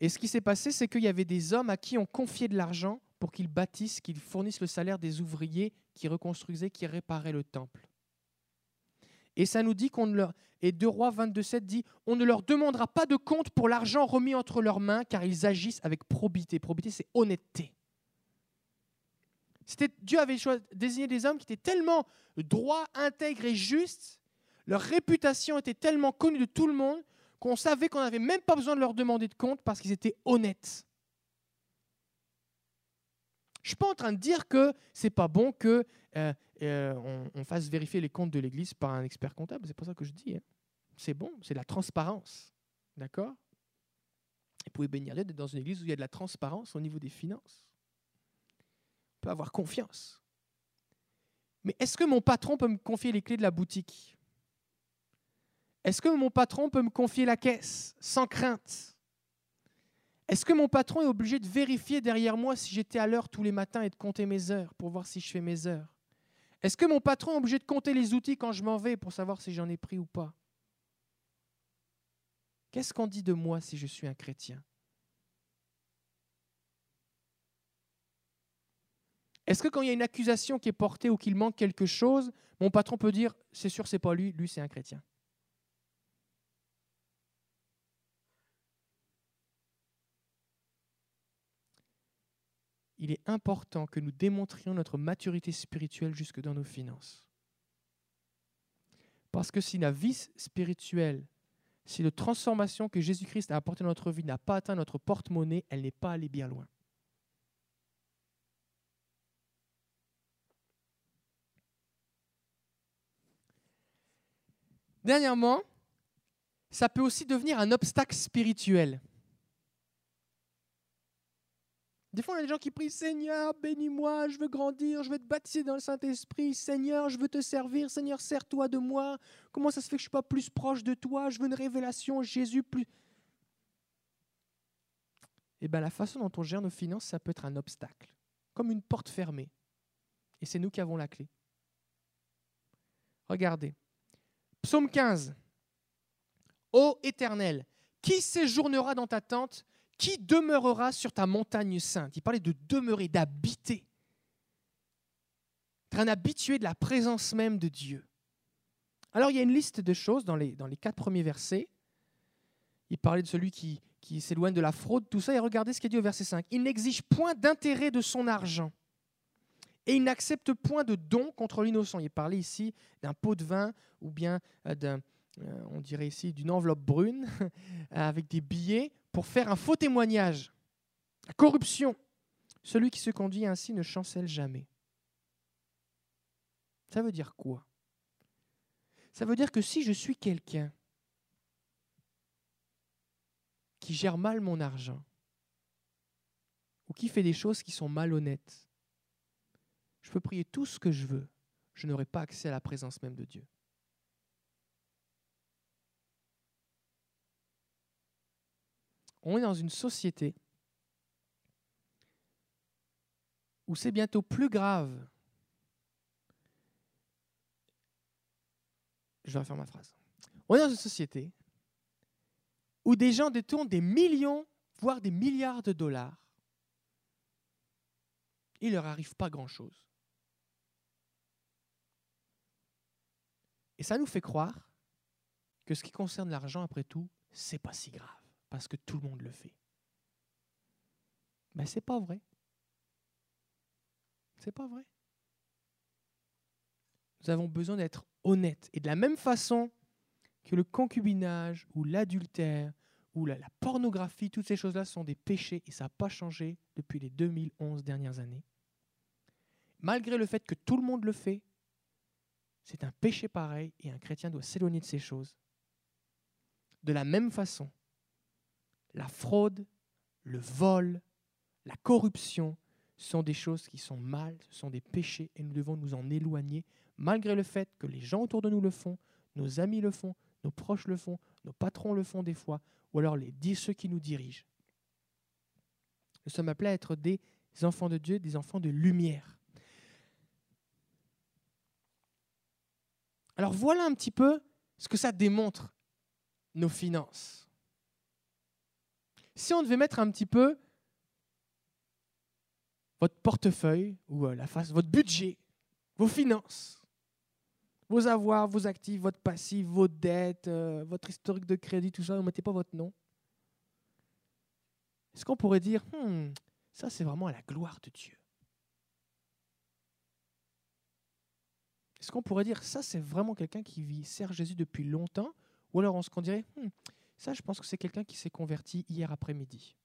Et ce qui s'est passé, c'est qu'il y avait des hommes à qui on confiait de l'argent pour qu'ils bâtissent, qu'ils fournissent le salaire des ouvriers qui reconstruisaient, qui réparaient le temple. Et ça nous dit qu'on leur et 2 Rois 22.7 dit on ne leur demandera pas de compte pour l'argent remis entre leurs mains car ils agissent avec probité. Probité, c'est honnêteté. C'était Dieu avait désigné des hommes qui étaient tellement droits, intègres et justes. Leur réputation était tellement connue de tout le monde qu'on savait qu'on n'avait même pas besoin de leur demander de compte parce qu'ils étaient honnêtes. Je ne suis pas en train de dire que c'est pas bon que euh, euh, on, fasse vérifier les comptes de l'Église par un expert comptable. C'est pas ça que je dis. Hein. C'est bon, c'est la transparence. D'accord? Vous pouvez bénir d'être dans une Église où il y a de la transparence au niveau des finances. On peut avoir confiance. Mais est-ce que mon patron peut me confier les clés de la boutique? Est-ce que mon patron peut me confier la caisse sans crainte? Est-ce que mon patron est obligé de vérifier derrière moi si j'étais à l'heure tous les matins et de compter mes heures pour voir si je fais mes heures? Est-ce que mon patron est obligé de compter les outils quand je m'en vais pour savoir si j'en ai pris ou pas? Qu'est-ce qu'on dit de moi si je suis un chrétien? Est-ce que quand il y a une accusation qui est portée ou qu'il manque quelque chose, mon patron peut dire c'est sûr c'est pas lui, lui c'est un chrétien? Il est important que nous démontrions notre maturité spirituelle jusque dans nos finances. Parce que si la vie spirituelle, si la transformation que Jésus-Christ a apportée dans notre vie n'a pas atteint notre porte-monnaie, elle n'est pas allée bien loin. Dernièrement, ça peut aussi devenir un obstacle spirituel. Des fois, on a des gens qui prient Seigneur, bénis-moi, je veux grandir, je veux te baptiser dans le Saint-Esprit. Seigneur, je veux te servir. Seigneur, sers-toi de moi. Comment ça se fait que je ne suis pas plus proche de toi? Je veux une révélation, Jésus, plus. Eh bien, la façon dont on gère nos finances, ça peut être un obstacle, comme une porte fermée. Et c'est nous qui avons la clé. Regardez. Psaume 15. Ô Éternel, qui séjournera dans ta tente? Qui demeurera sur ta montagne sainte? Il parlait de demeurer, d'habiter. Être habitué de la présence même de Dieu. Alors il y a une liste de choses dans les, quatre premiers versets. Il parlait de celui qui, qui s'éloigne de la fraude, tout ça. Et regardez ce qu'il dit au verset 5. Il n'exige point d'intérêt de son argent. Et il n'accepte point de don contre l'innocent. Il parlait ici d'un pot de vin ou bien euh, d'un, euh, on dirait ici d'une enveloppe brune avec des billets pour faire un faux témoignage. La corruption. Celui qui se conduit ainsi ne chancelle jamais. Ça veut dire quoi? Ça veut dire que si je suis quelqu'un qui gère mal mon argent, ou qui fait des choses qui sont malhonnêtes, je peux prier tout ce que je veux, je n'aurai pas accès à la présence même de Dieu. On est dans une société où c'est bientôt plus grave je vais refaire ma phrase. On est dans une société où des gens détournent des millions, voire des milliards de dollars. Il leur arrive pas grand-chose. Et ça nous fait croire que ce qui concerne l'argent, après tout, c'est pas si grave, parce que tout le monde le fait. Mais c'est pas vrai. C'est pas vrai. Nous avons besoin d'être honnêtes. Et de la même façon que le concubinage ou l'adultère ou la, la, pornographie, toutes ces choses-là sont des péchés et ça n'a pas changé depuis les 2011 dernières années. Malgré le fait que tout le monde le fait, c'est un péché pareil et un chrétien doit s'éloigner de ces choses. De la même façon, la fraude, le vol, la corruption sont des choses qui sont mal, ce sont des péchés et nous devons nous en éloigner malgré le fait que les gens autour de nous le font, nos amis le font, nos proches le font, nos patrons le font des fois, ou alors les, ceux qui nous dirigent. Nous sommes appelés à être des enfants de Dieu, des enfants de lumière. Alors voilà un petit peu ce que ça démontre, nos finances. Si on devait mettre un petit peu votre portefeuille ou euh, la face, votre budget, vos finances, vos avoirs, vos actifs, votre passif, vos dettes, euh, votre historique de crédit, tout ça, ne mettez pas votre nom. Est-ce qu'on pourrait dire, hmm, ça c'est vraiment à la gloire de Dieu? Est-ce qu'on pourrait dire ça, c'est vraiment quelqu'un qui vit, sert Jésus depuis longtemps? Ou alors on se dirait, hmm, ça, je pense que c'est quelqu'un qui s'est converti hier après-midi.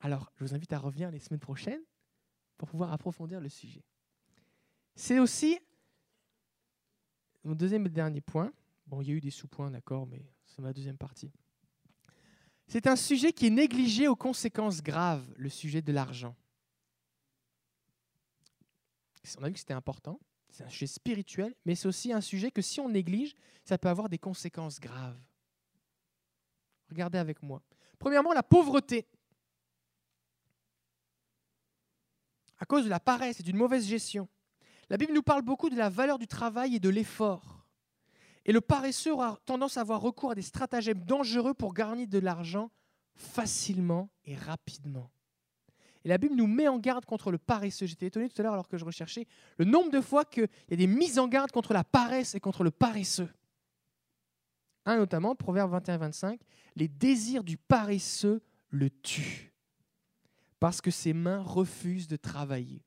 Alors, je vous invite à revenir les semaines prochaines pour pouvoir approfondir le sujet. C'est aussi mon deuxième et dernier point. Bon, il y a eu des sous-points, d'accord, mais c'est ma deuxième partie. C'est un sujet qui est négligé aux conséquences graves, le sujet de l'argent. On a vu que c'était important, c'est un sujet spirituel, mais c'est aussi un sujet que si on néglige, ça peut avoir des conséquences graves. Regardez avec moi. Premièrement, la pauvreté. À cause de la paresse et d'une mauvaise gestion. La Bible nous parle beaucoup de la valeur du travail et de l'effort. Et le paresseux aura tendance à avoir recours à des stratagèmes dangereux pour gagner de l'argent facilement et rapidement. Et la Bible nous met en garde contre le paresseux. J'étais étonné tout à l'heure alors que je recherchais le nombre de fois qu'il y a des mises en garde contre la paresse et contre le paresseux. Un notamment, Proverbe 21-25, les désirs du paresseux le tuent, parce que ses mains refusent de travailler.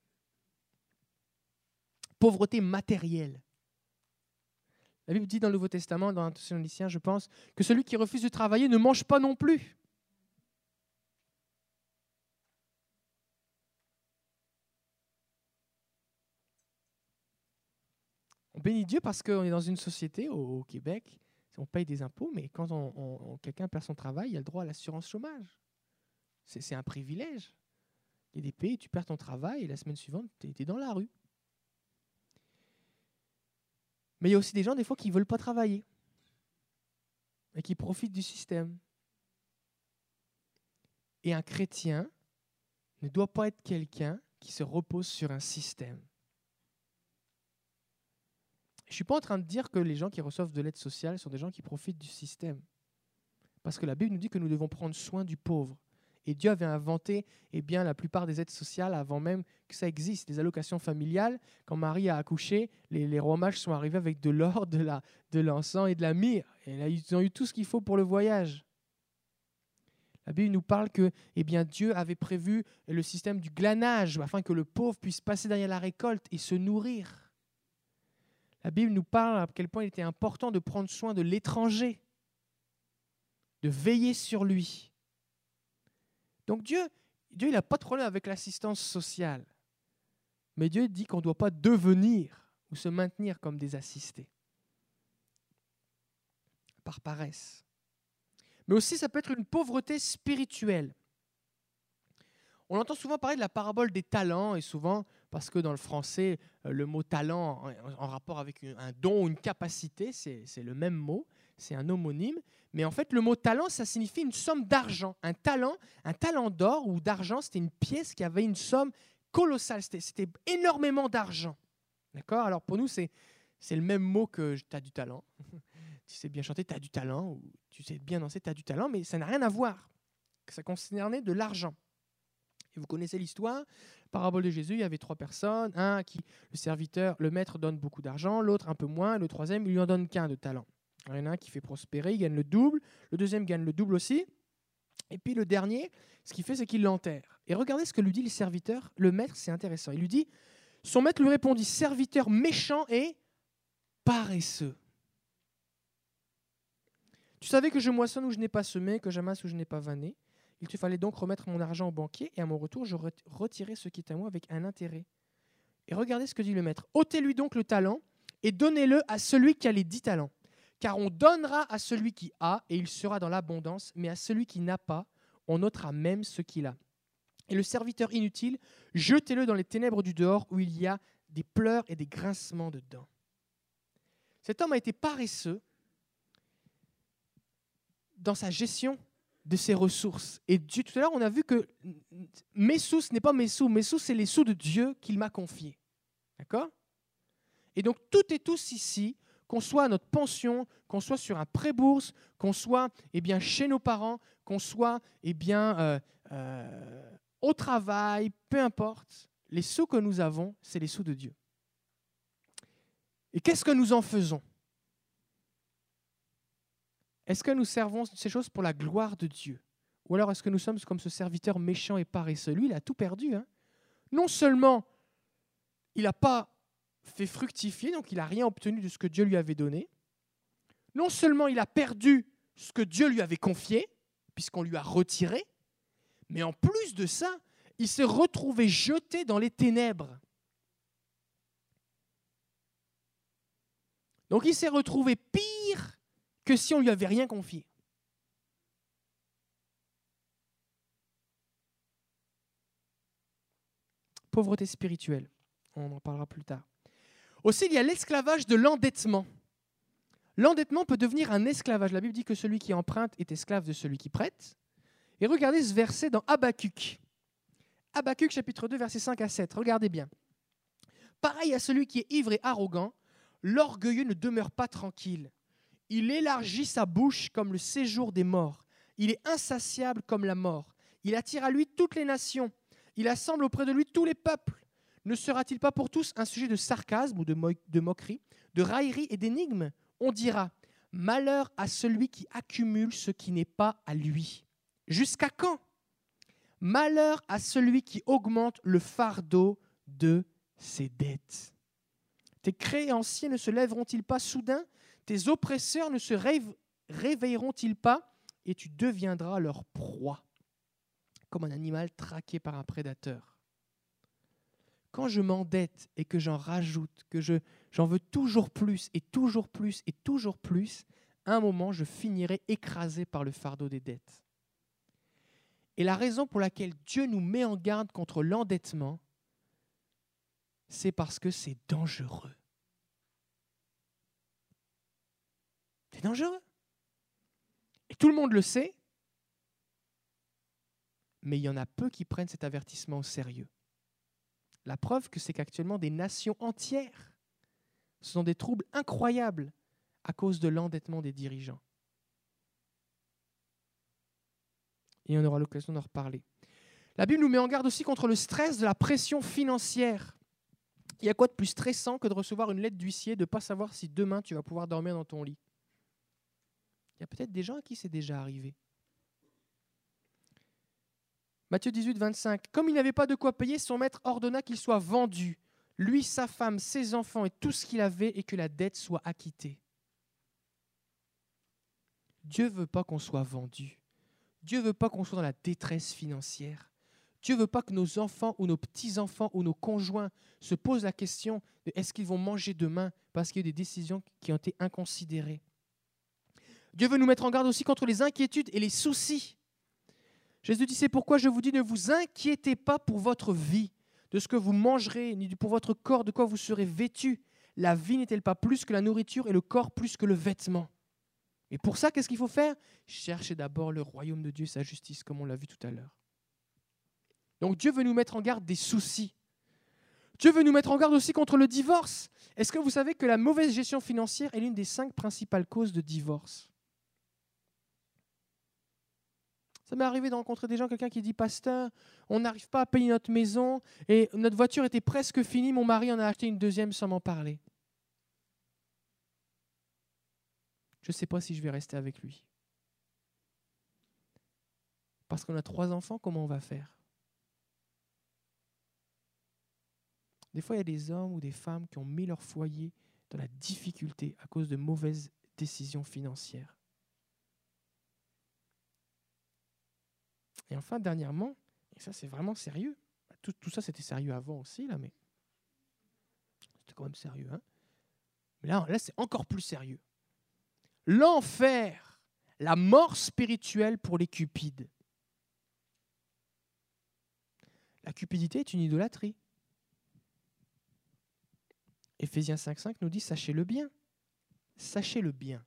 Pauvreté matérielle. La Bible dit dans le Nouveau Testament, dans Thessalonicien, je pense, que celui qui refuse de travailler ne mange pas non plus. On bénit Dieu parce qu'on est dans une société au, Québec, on paye des impôts, mais quand quelqu'un perd son travail, il a le droit à l'assurance chômage. C'est un privilège. Il y a des pays, tu perds ton travail et la semaine suivante, tu es dans la rue. Mais il y a aussi des gens, des fois, qui ne veulent pas travailler et qui profitent du système. Et un chrétien ne doit pas être quelqu'un qui se repose sur un système. Je ne suis pas en train de dire que les gens qui reçoivent de l'aide sociale sont des gens qui profitent du système. Parce que la Bible nous dit que nous devons prendre soin du pauvre. Et Dieu avait inventé eh bien, la plupart des aides sociales avant même que ça existe. Les allocations familiales, quand Marie a accouché, les, rois mages sont arrivés avec de l'or, de l'encens de et de la myrrhe. Et là, ils ont eu tout ce qu'il faut pour le voyage. La Bible nous parle que eh bien, Dieu avait prévu le système du glanage afin que le pauvre puisse passer derrière la récolte et se nourrir. La Bible nous parle à quel point il était important de prendre soin de l'étranger, de veiller sur lui. Donc Dieu, Dieu il n'a pas de problème avec l'assistance sociale. Mais Dieu dit qu'on ne doit pas devenir ou se maintenir comme des assistés. Par paresse. Mais aussi, ça peut être une pauvreté spirituelle. On entend souvent parler de la parabole des talents, et souvent, parce que dans le français, euh, le mot talent en rapport avec un don ou une capacité, c'est le même mot, c'est un homonyme. Mais en fait, le mot talent, ça signifie une somme d'argent. Un talent, un talent d'or ou d'argent, c'était une pièce qui avait une somme colossal, c'était énormément d'argent. D'accord? Alors pour nous, c'est le même mot que tu as du talent. tu sais bien chanter, tu as du talent, ou tu sais bien danser, tu as du talent, mais ça n'a rien à voir. Ça concernait de l'argent. Vous connaissez l'histoire, parabole de Jésus, il y avait trois personnes, un qui, le serviteur, le maître donne beaucoup d'argent, l'autre un peu moins, le troisième, il lui en donne qu'un de talent. Il y en a un qui fait prospérer, il gagne le double, le deuxième gagne le double aussi, et puis le dernier, ce qu'il fait, c'est qu'il l'enterre. Et regardez ce que lui dit le serviteur, le maître, c'est intéressant. Il lui dit, son maître lui répondit, serviteur méchant et paresseux. Tu savais que je moissonne où je n'ai pas semé, que j'amasse où je n'ai pas vanné. Il te fallait donc remettre mon argent au banquier, et à mon retour, je retirerai ce qui est à moi avec un intérêt. Et regardez ce que dit le maître. ôtez-lui donc le talent et donnez-le à celui qui a les dix talents. Car on donnera à celui qui a, et il sera dans l'abondance, mais à celui qui n'a pas, on notera même ce qu'il a. Et le serviteur inutile, jetez-le dans les ténèbres du dehors, où il y a des pleurs et des grincements de dents. Cet homme a été paresseux dans sa gestion de ses ressources. Et tout à l'heure, on a vu que mes sous, ce n'est pas mes sous, mes sous, c'est les sous de Dieu qu'il m'a confiés. D'accord? Et donc, tout et tous ici, qu'on soit à notre pension, qu'on soit sur un pré-bourse, qu'on soit eh chez nos parents, qu'on soit eh euh, euh, au travail, peu importe, les sous que nous avons, c'est les sous de Dieu. Et qu'est-ce que nous en faisons? Est-ce que nous servons ces choses pour la gloire de Dieu? Ou alors est-ce que nous sommes comme ce serviteur méchant et paresseux? Lui, il a tout perdu. Hein non seulement il n'a pas fait fructifier, donc il n'a rien obtenu de ce que Dieu lui avait donné. Non seulement il a perdu ce que Dieu lui avait confié, puisqu'on lui a retiré, mais en plus de ça, il s'est retrouvé jeté dans les ténèbres. Donc il s'est retrouvé pire que si on lui avait rien confié. Pauvreté spirituelle, on en parlera plus tard. Aussi, il y a l'esclavage de l'endettement. L'endettement peut devenir un esclavage. La Bible dit que celui qui emprunte est esclave de celui qui prête. Et regardez ce verset dans Habacuc. Habacuc chapitre 2 versets 5 à 7. Regardez bien. Pareil à celui qui est ivre et arrogant, l'orgueilleux ne demeure pas tranquille. Il élargit sa bouche comme le séjour des morts. Il est insatiable comme la mort. Il attire à lui toutes les nations. Il assemble auprès de lui tous les peuples. Ne sera-t-il pas pour tous un sujet de sarcasme ou de, moquerie, de raillerie et d'énigme? On dira Malheur à celui qui accumule ce qui n'est pas à lui. Jusqu'à quand? Malheur à celui qui augmente le fardeau de ses dettes. Tes créanciers ne se lèveront-ils pas soudain? Tes oppresseurs ne se réveilleront-ils pas Et tu deviendras leur proie, comme un animal traqué par un prédateur quand je m'endette et que j'en rajoute, que je, j'en veux toujours plus et toujours plus et toujours plus, un moment, je finirai écrasé par le fardeau des dettes. Et la raison pour laquelle Dieu nous met en garde contre l'endettement, c'est parce que c'est dangereux. C'est dangereux. Et tout le monde le sait, mais il y en a peu qui prennent cet avertissement au sérieux. La preuve que c'est qu'actuellement des nations entières sont des troubles incroyables à cause de l'endettement des dirigeants. Et on aura l'occasion d'en reparler. La Bible nous met en garde aussi contre le stress de la pression financière. Il y a quoi de plus stressant que de recevoir une lettre d'huissier, de ne pas savoir si demain tu vas pouvoir dormir dans ton lit? Il y a peut-être des gens à qui c'est déjà arrivé. Matthieu 18, 25. Comme il n'avait pas de quoi payer, son maître ordonna qu'il soit vendu, lui, sa femme, ses enfants et tout ce qu'il avait, et que la dette soit acquittée. Dieu ne veut pas qu'on soit vendu. Dieu ne veut pas qu'on soit dans la détresse financière. Dieu ne veut pas que nos enfants ou nos petits-enfants ou nos conjoints se posent la question de est-ce qu'ils vont manger demain parce qu'il y a des décisions qui ont été inconsidérées. Dieu veut nous mettre en garde aussi contre les inquiétudes et les soucis. Jésus dit, c'est pourquoi je vous dis, ne vous inquiétez pas pour votre vie, de ce que vous mangerez, ni pour votre corps, de quoi vous serez vêtu. La vie n'est-elle pas plus que la nourriture et le corps plus que le vêtement? Et pour ça, qu'est-ce qu'il faut faire? Cherchez d'abord le royaume de Dieu, sa justice, comme on l'a vu tout à l'heure. Donc Dieu veut nous mettre en garde des soucis Dieu veut nous mettre en garde aussi contre le divorce. Est-ce que vous savez que la mauvaise gestion financière est l'une des cinq principales causes de divorce? Ça m'est arrivé de rencontrer des gens, quelqu'un qui dit Pasteur, on n'arrive pas à payer notre maison et notre voiture était presque finie, mon mari en a acheté une deuxième sans m'en parler. Je ne sais pas si je vais rester avec lui. Parce qu'on a trois enfants, comment on va faire? Des fois, il y a des hommes ou des femmes qui ont mis leur foyer dans la difficulté à cause de mauvaises décisions financières. Et enfin, dernièrement, et ça c'est vraiment sérieux, tout, ça c'était sérieux avant aussi, là, mais c'était quand même sérieux. Hein mais là, là c'est encore plus sérieux. L'enfer, la mort spirituelle pour les cupides. La cupidité est une idolâtrie. Éphésiens 5.5 nous dit sachez-le bien. Sachez-le bien.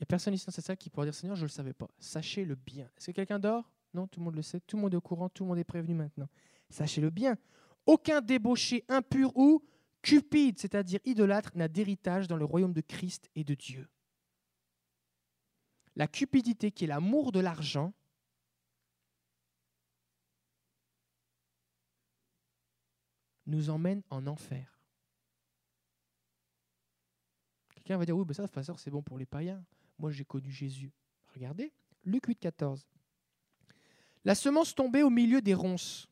N'y a personne ici dans cette salle qui pourrait dire Seigneur, je ne le savais pas. Sachez-le bien. Est-ce que quelqu'un dort? Non, tout le monde le sait. Tout le monde est au courant. Tout le monde est prévenu maintenant. Sachez-le bien. Aucun débauché impur ou cupide, c'est-à-dire idolâtre, n'a d'héritage dans le royaume de Christ et de Dieu. La cupidité, qui est l'amour de l'argent, nous emmène en enfer. Quelqu'un va dire oui, mais ça, c'est bon pour les païens. Moi, j'ai connu Jésus. Regardez, Luc 8, 14. La semence tombée au milieu des ronces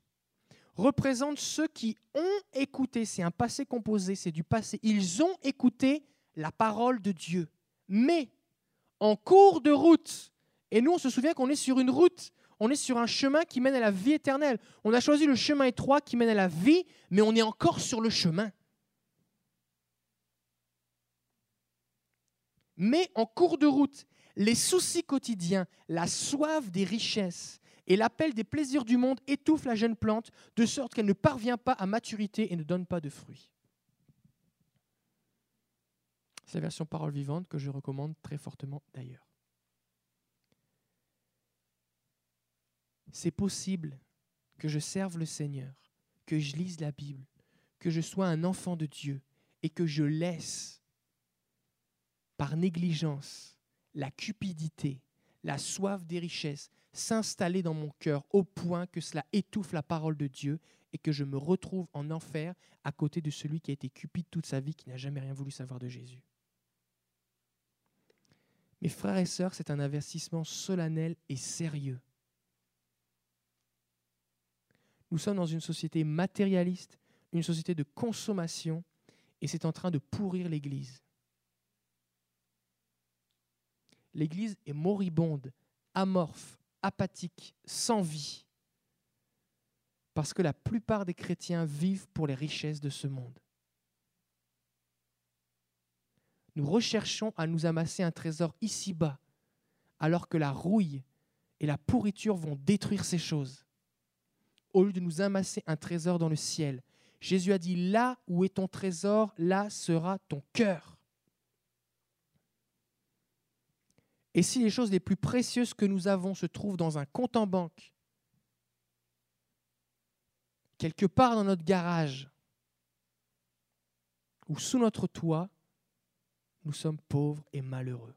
représente ceux qui ont écouté. C'est un passé composé, c'est du passé. Ils ont écouté la parole de Dieu. Mais en cours de route, et nous on se souvient qu'on est sur une route, on est sur un chemin qui mène à la vie éternelle. On a choisi le chemin étroit qui mène à la vie, mais on est encore sur le chemin. Mais en cours de route, les soucis quotidiens, la soif des richesses et l'appel des plaisirs du monde étouffent la jeune plante de sorte qu'elle ne parvient pas à maturité et ne donne pas de fruits. C'est la version parole vivante que je recommande très fortement d'ailleurs. C'est possible que je serve le Seigneur, que je lise la Bible, que je sois un enfant de Dieu et que je laisse par négligence, la cupidité, la soif des richesses s'installer dans mon cœur au point que cela étouffe la parole de Dieu et que je me retrouve en enfer à côté de celui qui a été cupide toute sa vie, qui n'a jamais rien voulu savoir de Jésus. Mes frères et sœurs, c'est un avertissement solennel et sérieux. Nous sommes dans une société matérialiste, une société de consommation, et c'est en train de pourrir l'Église l'Église est moribonde, amorphe, apathique, sans vie, parce que la plupart des chrétiens vivent pour les richesses de ce monde. Nous recherchons à nous amasser un trésor ici-bas, alors que la rouille et la pourriture vont détruire ces choses. Au lieu de nous amasser un trésor dans le ciel, Jésus a dit, là où est ton trésor, là sera ton cœur. Et si les choses les plus précieuses que nous avons se trouvent dans un compte en banque, quelque part dans notre garage ou sous notre toit, nous sommes pauvres et malheureux.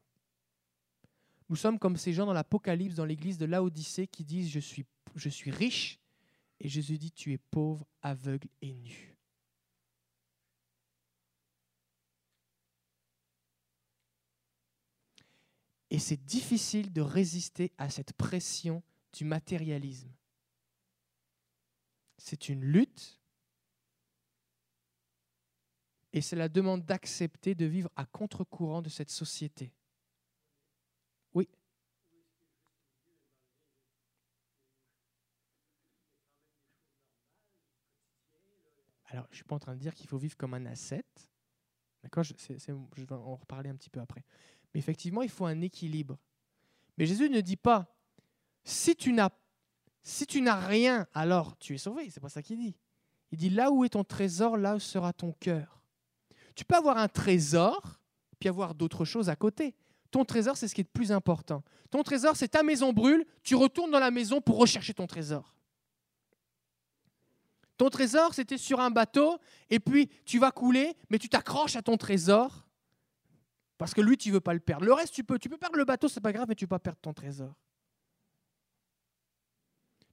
Nous sommes comme ces gens dans l'Apocalypse, dans l'église de Laodicée, qui disent je suis, je suis riche, et Jésus dit tu es pauvre, aveugle et nu. Et c'est difficile de résister à cette pression du matérialisme. C'est une lutte et c'est la demande d'accepter de vivre à contre-courant de cette société. Oui. Alors, je ne suis pas en train de dire qu'il faut vivre comme un ascète. D'accord je, je vais en reparler un petit peu après. Mais effectivement, il faut un équilibre. Mais Jésus ne dit pas, si tu n'as rien, alors tu es sauvé. C'est pas ça qu'il dit. Il dit, là où est ton trésor, là où sera ton cœur. Tu peux avoir un trésor, puis avoir d'autres choses à côté. Ton trésor, c'est ce qui est le plus important. Ton trésor, c'est ta maison brûle, tu retournes dans la maison pour rechercher ton trésor. Ton trésor, c'était sur un bateau, et puis tu vas couler, mais tu t'accroches à ton trésor, parce que lui, tu veux pas le perdre. Le reste, tu peux. Tu peux perdre le bateau, c'est pas grave, mais tu ne veux pas perdre ton trésor.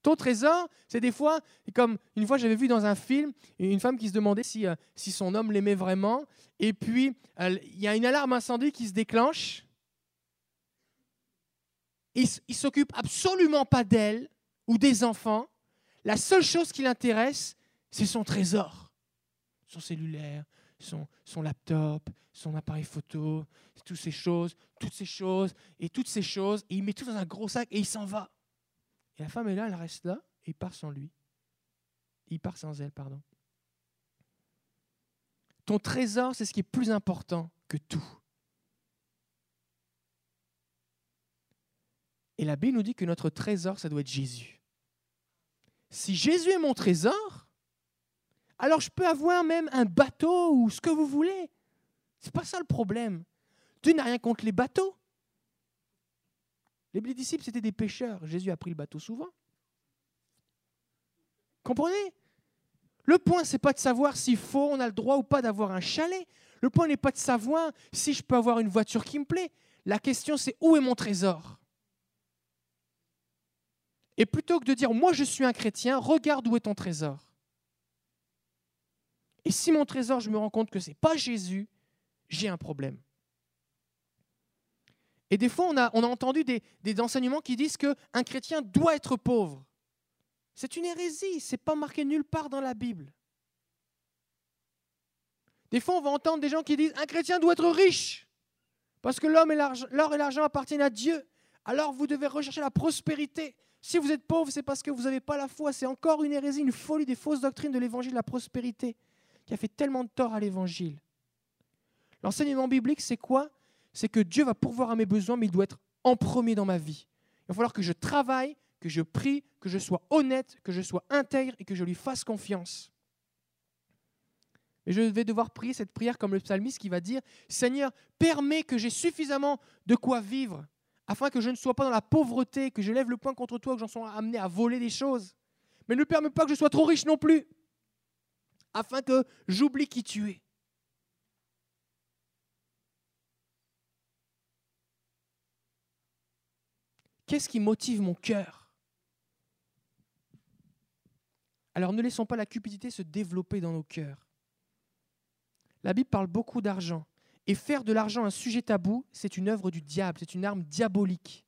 Ton trésor, c'est des fois, comme une fois j'avais vu dans un film, une femme qui se demandait si, euh, si son homme l'aimait vraiment, et puis il y a une alarme incendie qui se déclenche. Il ne s'occupe absolument pas d'elle ou des enfants. La seule chose qui l'intéresse, c'est son trésor. Son cellulaire, son, son laptop, son appareil photo, toutes ces choses, toutes ces choses, et toutes ces choses, et il met tout dans un gros sac et il s'en va. Et la femme est là, elle reste là, et il part sans lui. Il part sans elle, pardon. Ton trésor, c'est ce qui est plus important que tout. Et la Bible nous dit que notre trésor, ça doit être Jésus. Si Jésus est mon trésor, alors je peux avoir même un bateau ou ce que vous voulez. C'est pas ça le problème. Dieu n'a rien contre les bateaux. Les disciples, c'était des pêcheurs. Jésus a pris le bateau souvent. Comprenez? Le point, c'est pas de savoir s'il faut, on a le droit ou pas d'avoir un chalet. Le point n'est pas de savoir si je peux avoir une voiture qui me plaît. La question, c'est où est mon trésor? Et plutôt que de dire, moi je suis un chrétien, regarde où est ton trésor. Et si mon trésor, je me rends compte que ce n'est pas Jésus, j'ai un problème. Et des fois, on a, entendu des, enseignements qui disent qu'un chrétien doit être pauvre. C'est une hérésie, ce n'est pas marqué nulle part dans la Bible. Des fois, on va entendre des gens qui disent un chrétien doit être riche, parce que l'or et l'argent appartiennent à Dieu. Alors vous devez rechercher la prospérité. Si vous êtes pauvre, c'est parce que vous n'avez pas la foi. C'est encore une hérésie, une folie des fausses doctrines de l'évangile de la prospérité qui a fait tellement de tort à l'évangile. L'enseignement biblique, c'est quoi? C'est que Dieu va pourvoir à mes besoins, mais il doit être en premier dans ma vie. Il va falloir que je travaille, que je prie, que je sois honnête, que je sois intègre et que je lui fasse confiance. Mais je vais devoir prier cette prière comme le psalmiste qui va dire, Seigneur, permets que j'ai suffisamment de quoi vivre, afin que je ne sois pas dans la pauvreté, que je lève le poing contre toi, que j'en sois amené à voler des choses. Mais ne permets pas que je sois trop riche non plus, afin que j'oublie qui tu es. Qu'est-ce qui motive mon cœur? Alors ne laissons pas la cupidité se développer dans nos cœurs. La Bible parle beaucoup d'argent. Et faire de l'argent un sujet tabou, c'est une œuvre du diable, c'est une arme diabolique.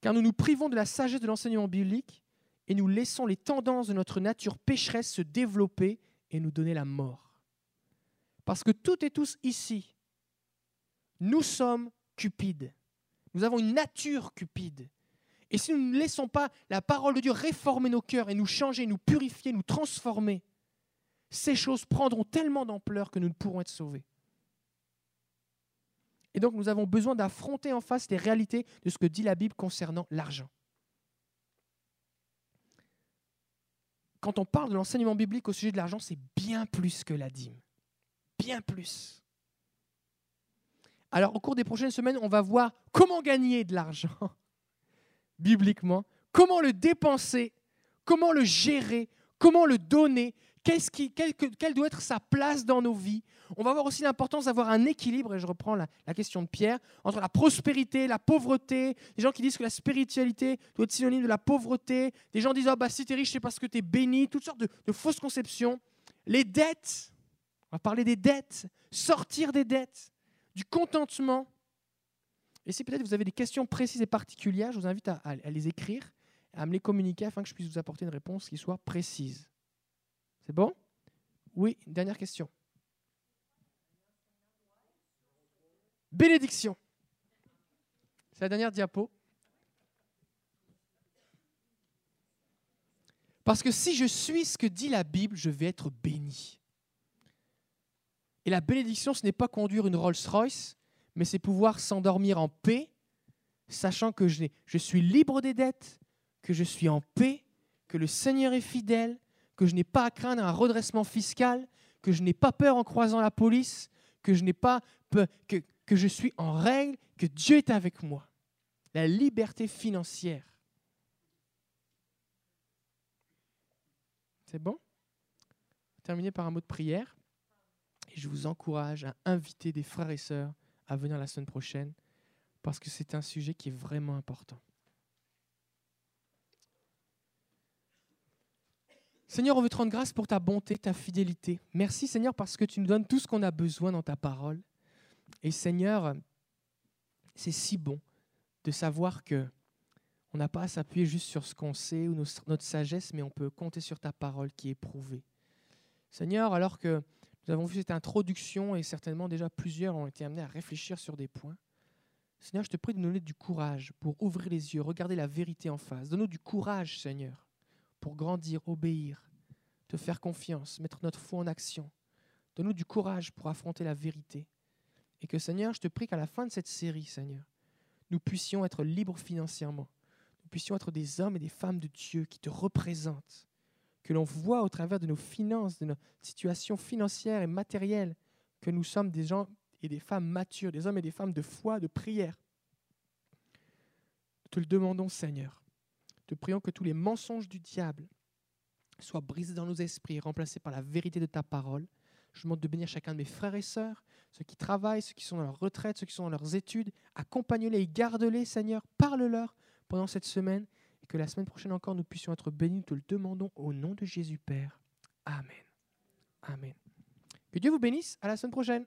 Car nous nous privons de la sagesse de l'enseignement biblique et nous laissons les tendances de notre nature pécheresse se développer et nous donner la mort. Parce que toutes et tous ici, nous sommes cupides. Nous avons une nature cupide. Et si nous ne laissons pas la parole de Dieu réformer nos cœurs et nous changer, nous purifier, nous transformer, ces choses prendront tellement d'ampleur que nous ne pourrons être sauvés. Et donc nous avons besoin d'affronter en face les réalités de ce que dit la Bible concernant l'argent. Quand on parle de l'enseignement biblique au sujet de l'argent, c'est bien plus que la dîme. Bien plus. Alors, au cours des prochaines semaines, on va voir comment gagner de l'argent bibliquement, comment le dépenser, comment le gérer, comment le donner, qui, quelle, doit être sa place dans nos vies? On va voir aussi l'importance d'avoir un équilibre, et je reprends la, question de Pierre, entre la prospérité, la pauvreté. Des gens qui disent que la spiritualité doit être synonyme de la pauvreté. Des gens disent oh, bah, si tu es riche, c'est parce que tu es béni. Toutes sortes de fausses conceptions. Les dettes, on va parler des dettes, sortir des dettes du contentement. Et si peut-être vous avez des questions précises et particulières, je vous invite à, les écrire, à me les communiquer afin que je puisse vous apporter une réponse qui soit précise. C'est bon? Oui, dernière question. Bénédiction. C'est la dernière diapo. Parce que si je suis ce que dit la Bible, je vais être béni. Et la bénédiction, ce n'est pas conduire une Rolls-Royce, mais c'est pouvoir s'endormir en paix, sachant que je, je suis libre des dettes, que je suis en paix, que le Seigneur est fidèle, que je n'ai pas à craindre un redressement fiscal, que je n'ai pas peur en croisant la police, que je n'ai pas que, que je suis en règle, que Dieu est avec moi. La liberté financière. C'est bon? Terminer par un mot de prière. Et je vous encourage à inviter des frères et sœurs à venir la semaine prochaine parce que c'est un sujet qui est vraiment important. Seigneur, on veut te rendre grâce pour ta bonté, ta fidélité. Merci Seigneur parce que tu nous donnes tout ce qu'on a besoin dans ta parole. Et Seigneur, c'est si bon de savoir que on n'a pas à s'appuyer juste sur ce qu'on sait ou notre sagesse, mais on peut compter sur ta parole qui est prouvée. Seigneur, alors que nous avons vu cette introduction et certainement déjà plusieurs ont été amenés à réfléchir sur des points, Seigneur, je te prie de nous donner du courage pour ouvrir les yeux, regarder la vérité en face. Donne-nous du courage, Seigneur, pour grandir, obéir, te faire confiance, mettre notre foi en action. Donne-nous du courage pour affronter la vérité. Et que, Seigneur, je te prie qu'à la fin de cette série, Seigneur, nous puissions être libres financièrement. Nous puissions être des hommes et des femmes de Dieu qui te représentent. Que l'on voit au travers de nos finances, de nos situations financières et matérielles, que nous sommes des gens et des femmes matures, des hommes et des femmes de foi, de prière. Nous te le demandons, Seigneur. Te prions que tous les mensonges du diable soient brisés dans nos esprits remplacés par la vérité de ta parole. Je demande de bénir chacun de mes frères et sœurs, ceux qui travaillent, ceux qui sont dans leur retraite, ceux qui sont dans leurs études. Accompagne-les et garde-les, Seigneur. Parle-leur pendant cette semaine et que la semaine prochaine encore nous puissions être bénis. Nous te le demandons au nom de Jésus Père. Amen. Amen. Que Dieu vous bénisse. À la semaine prochaine.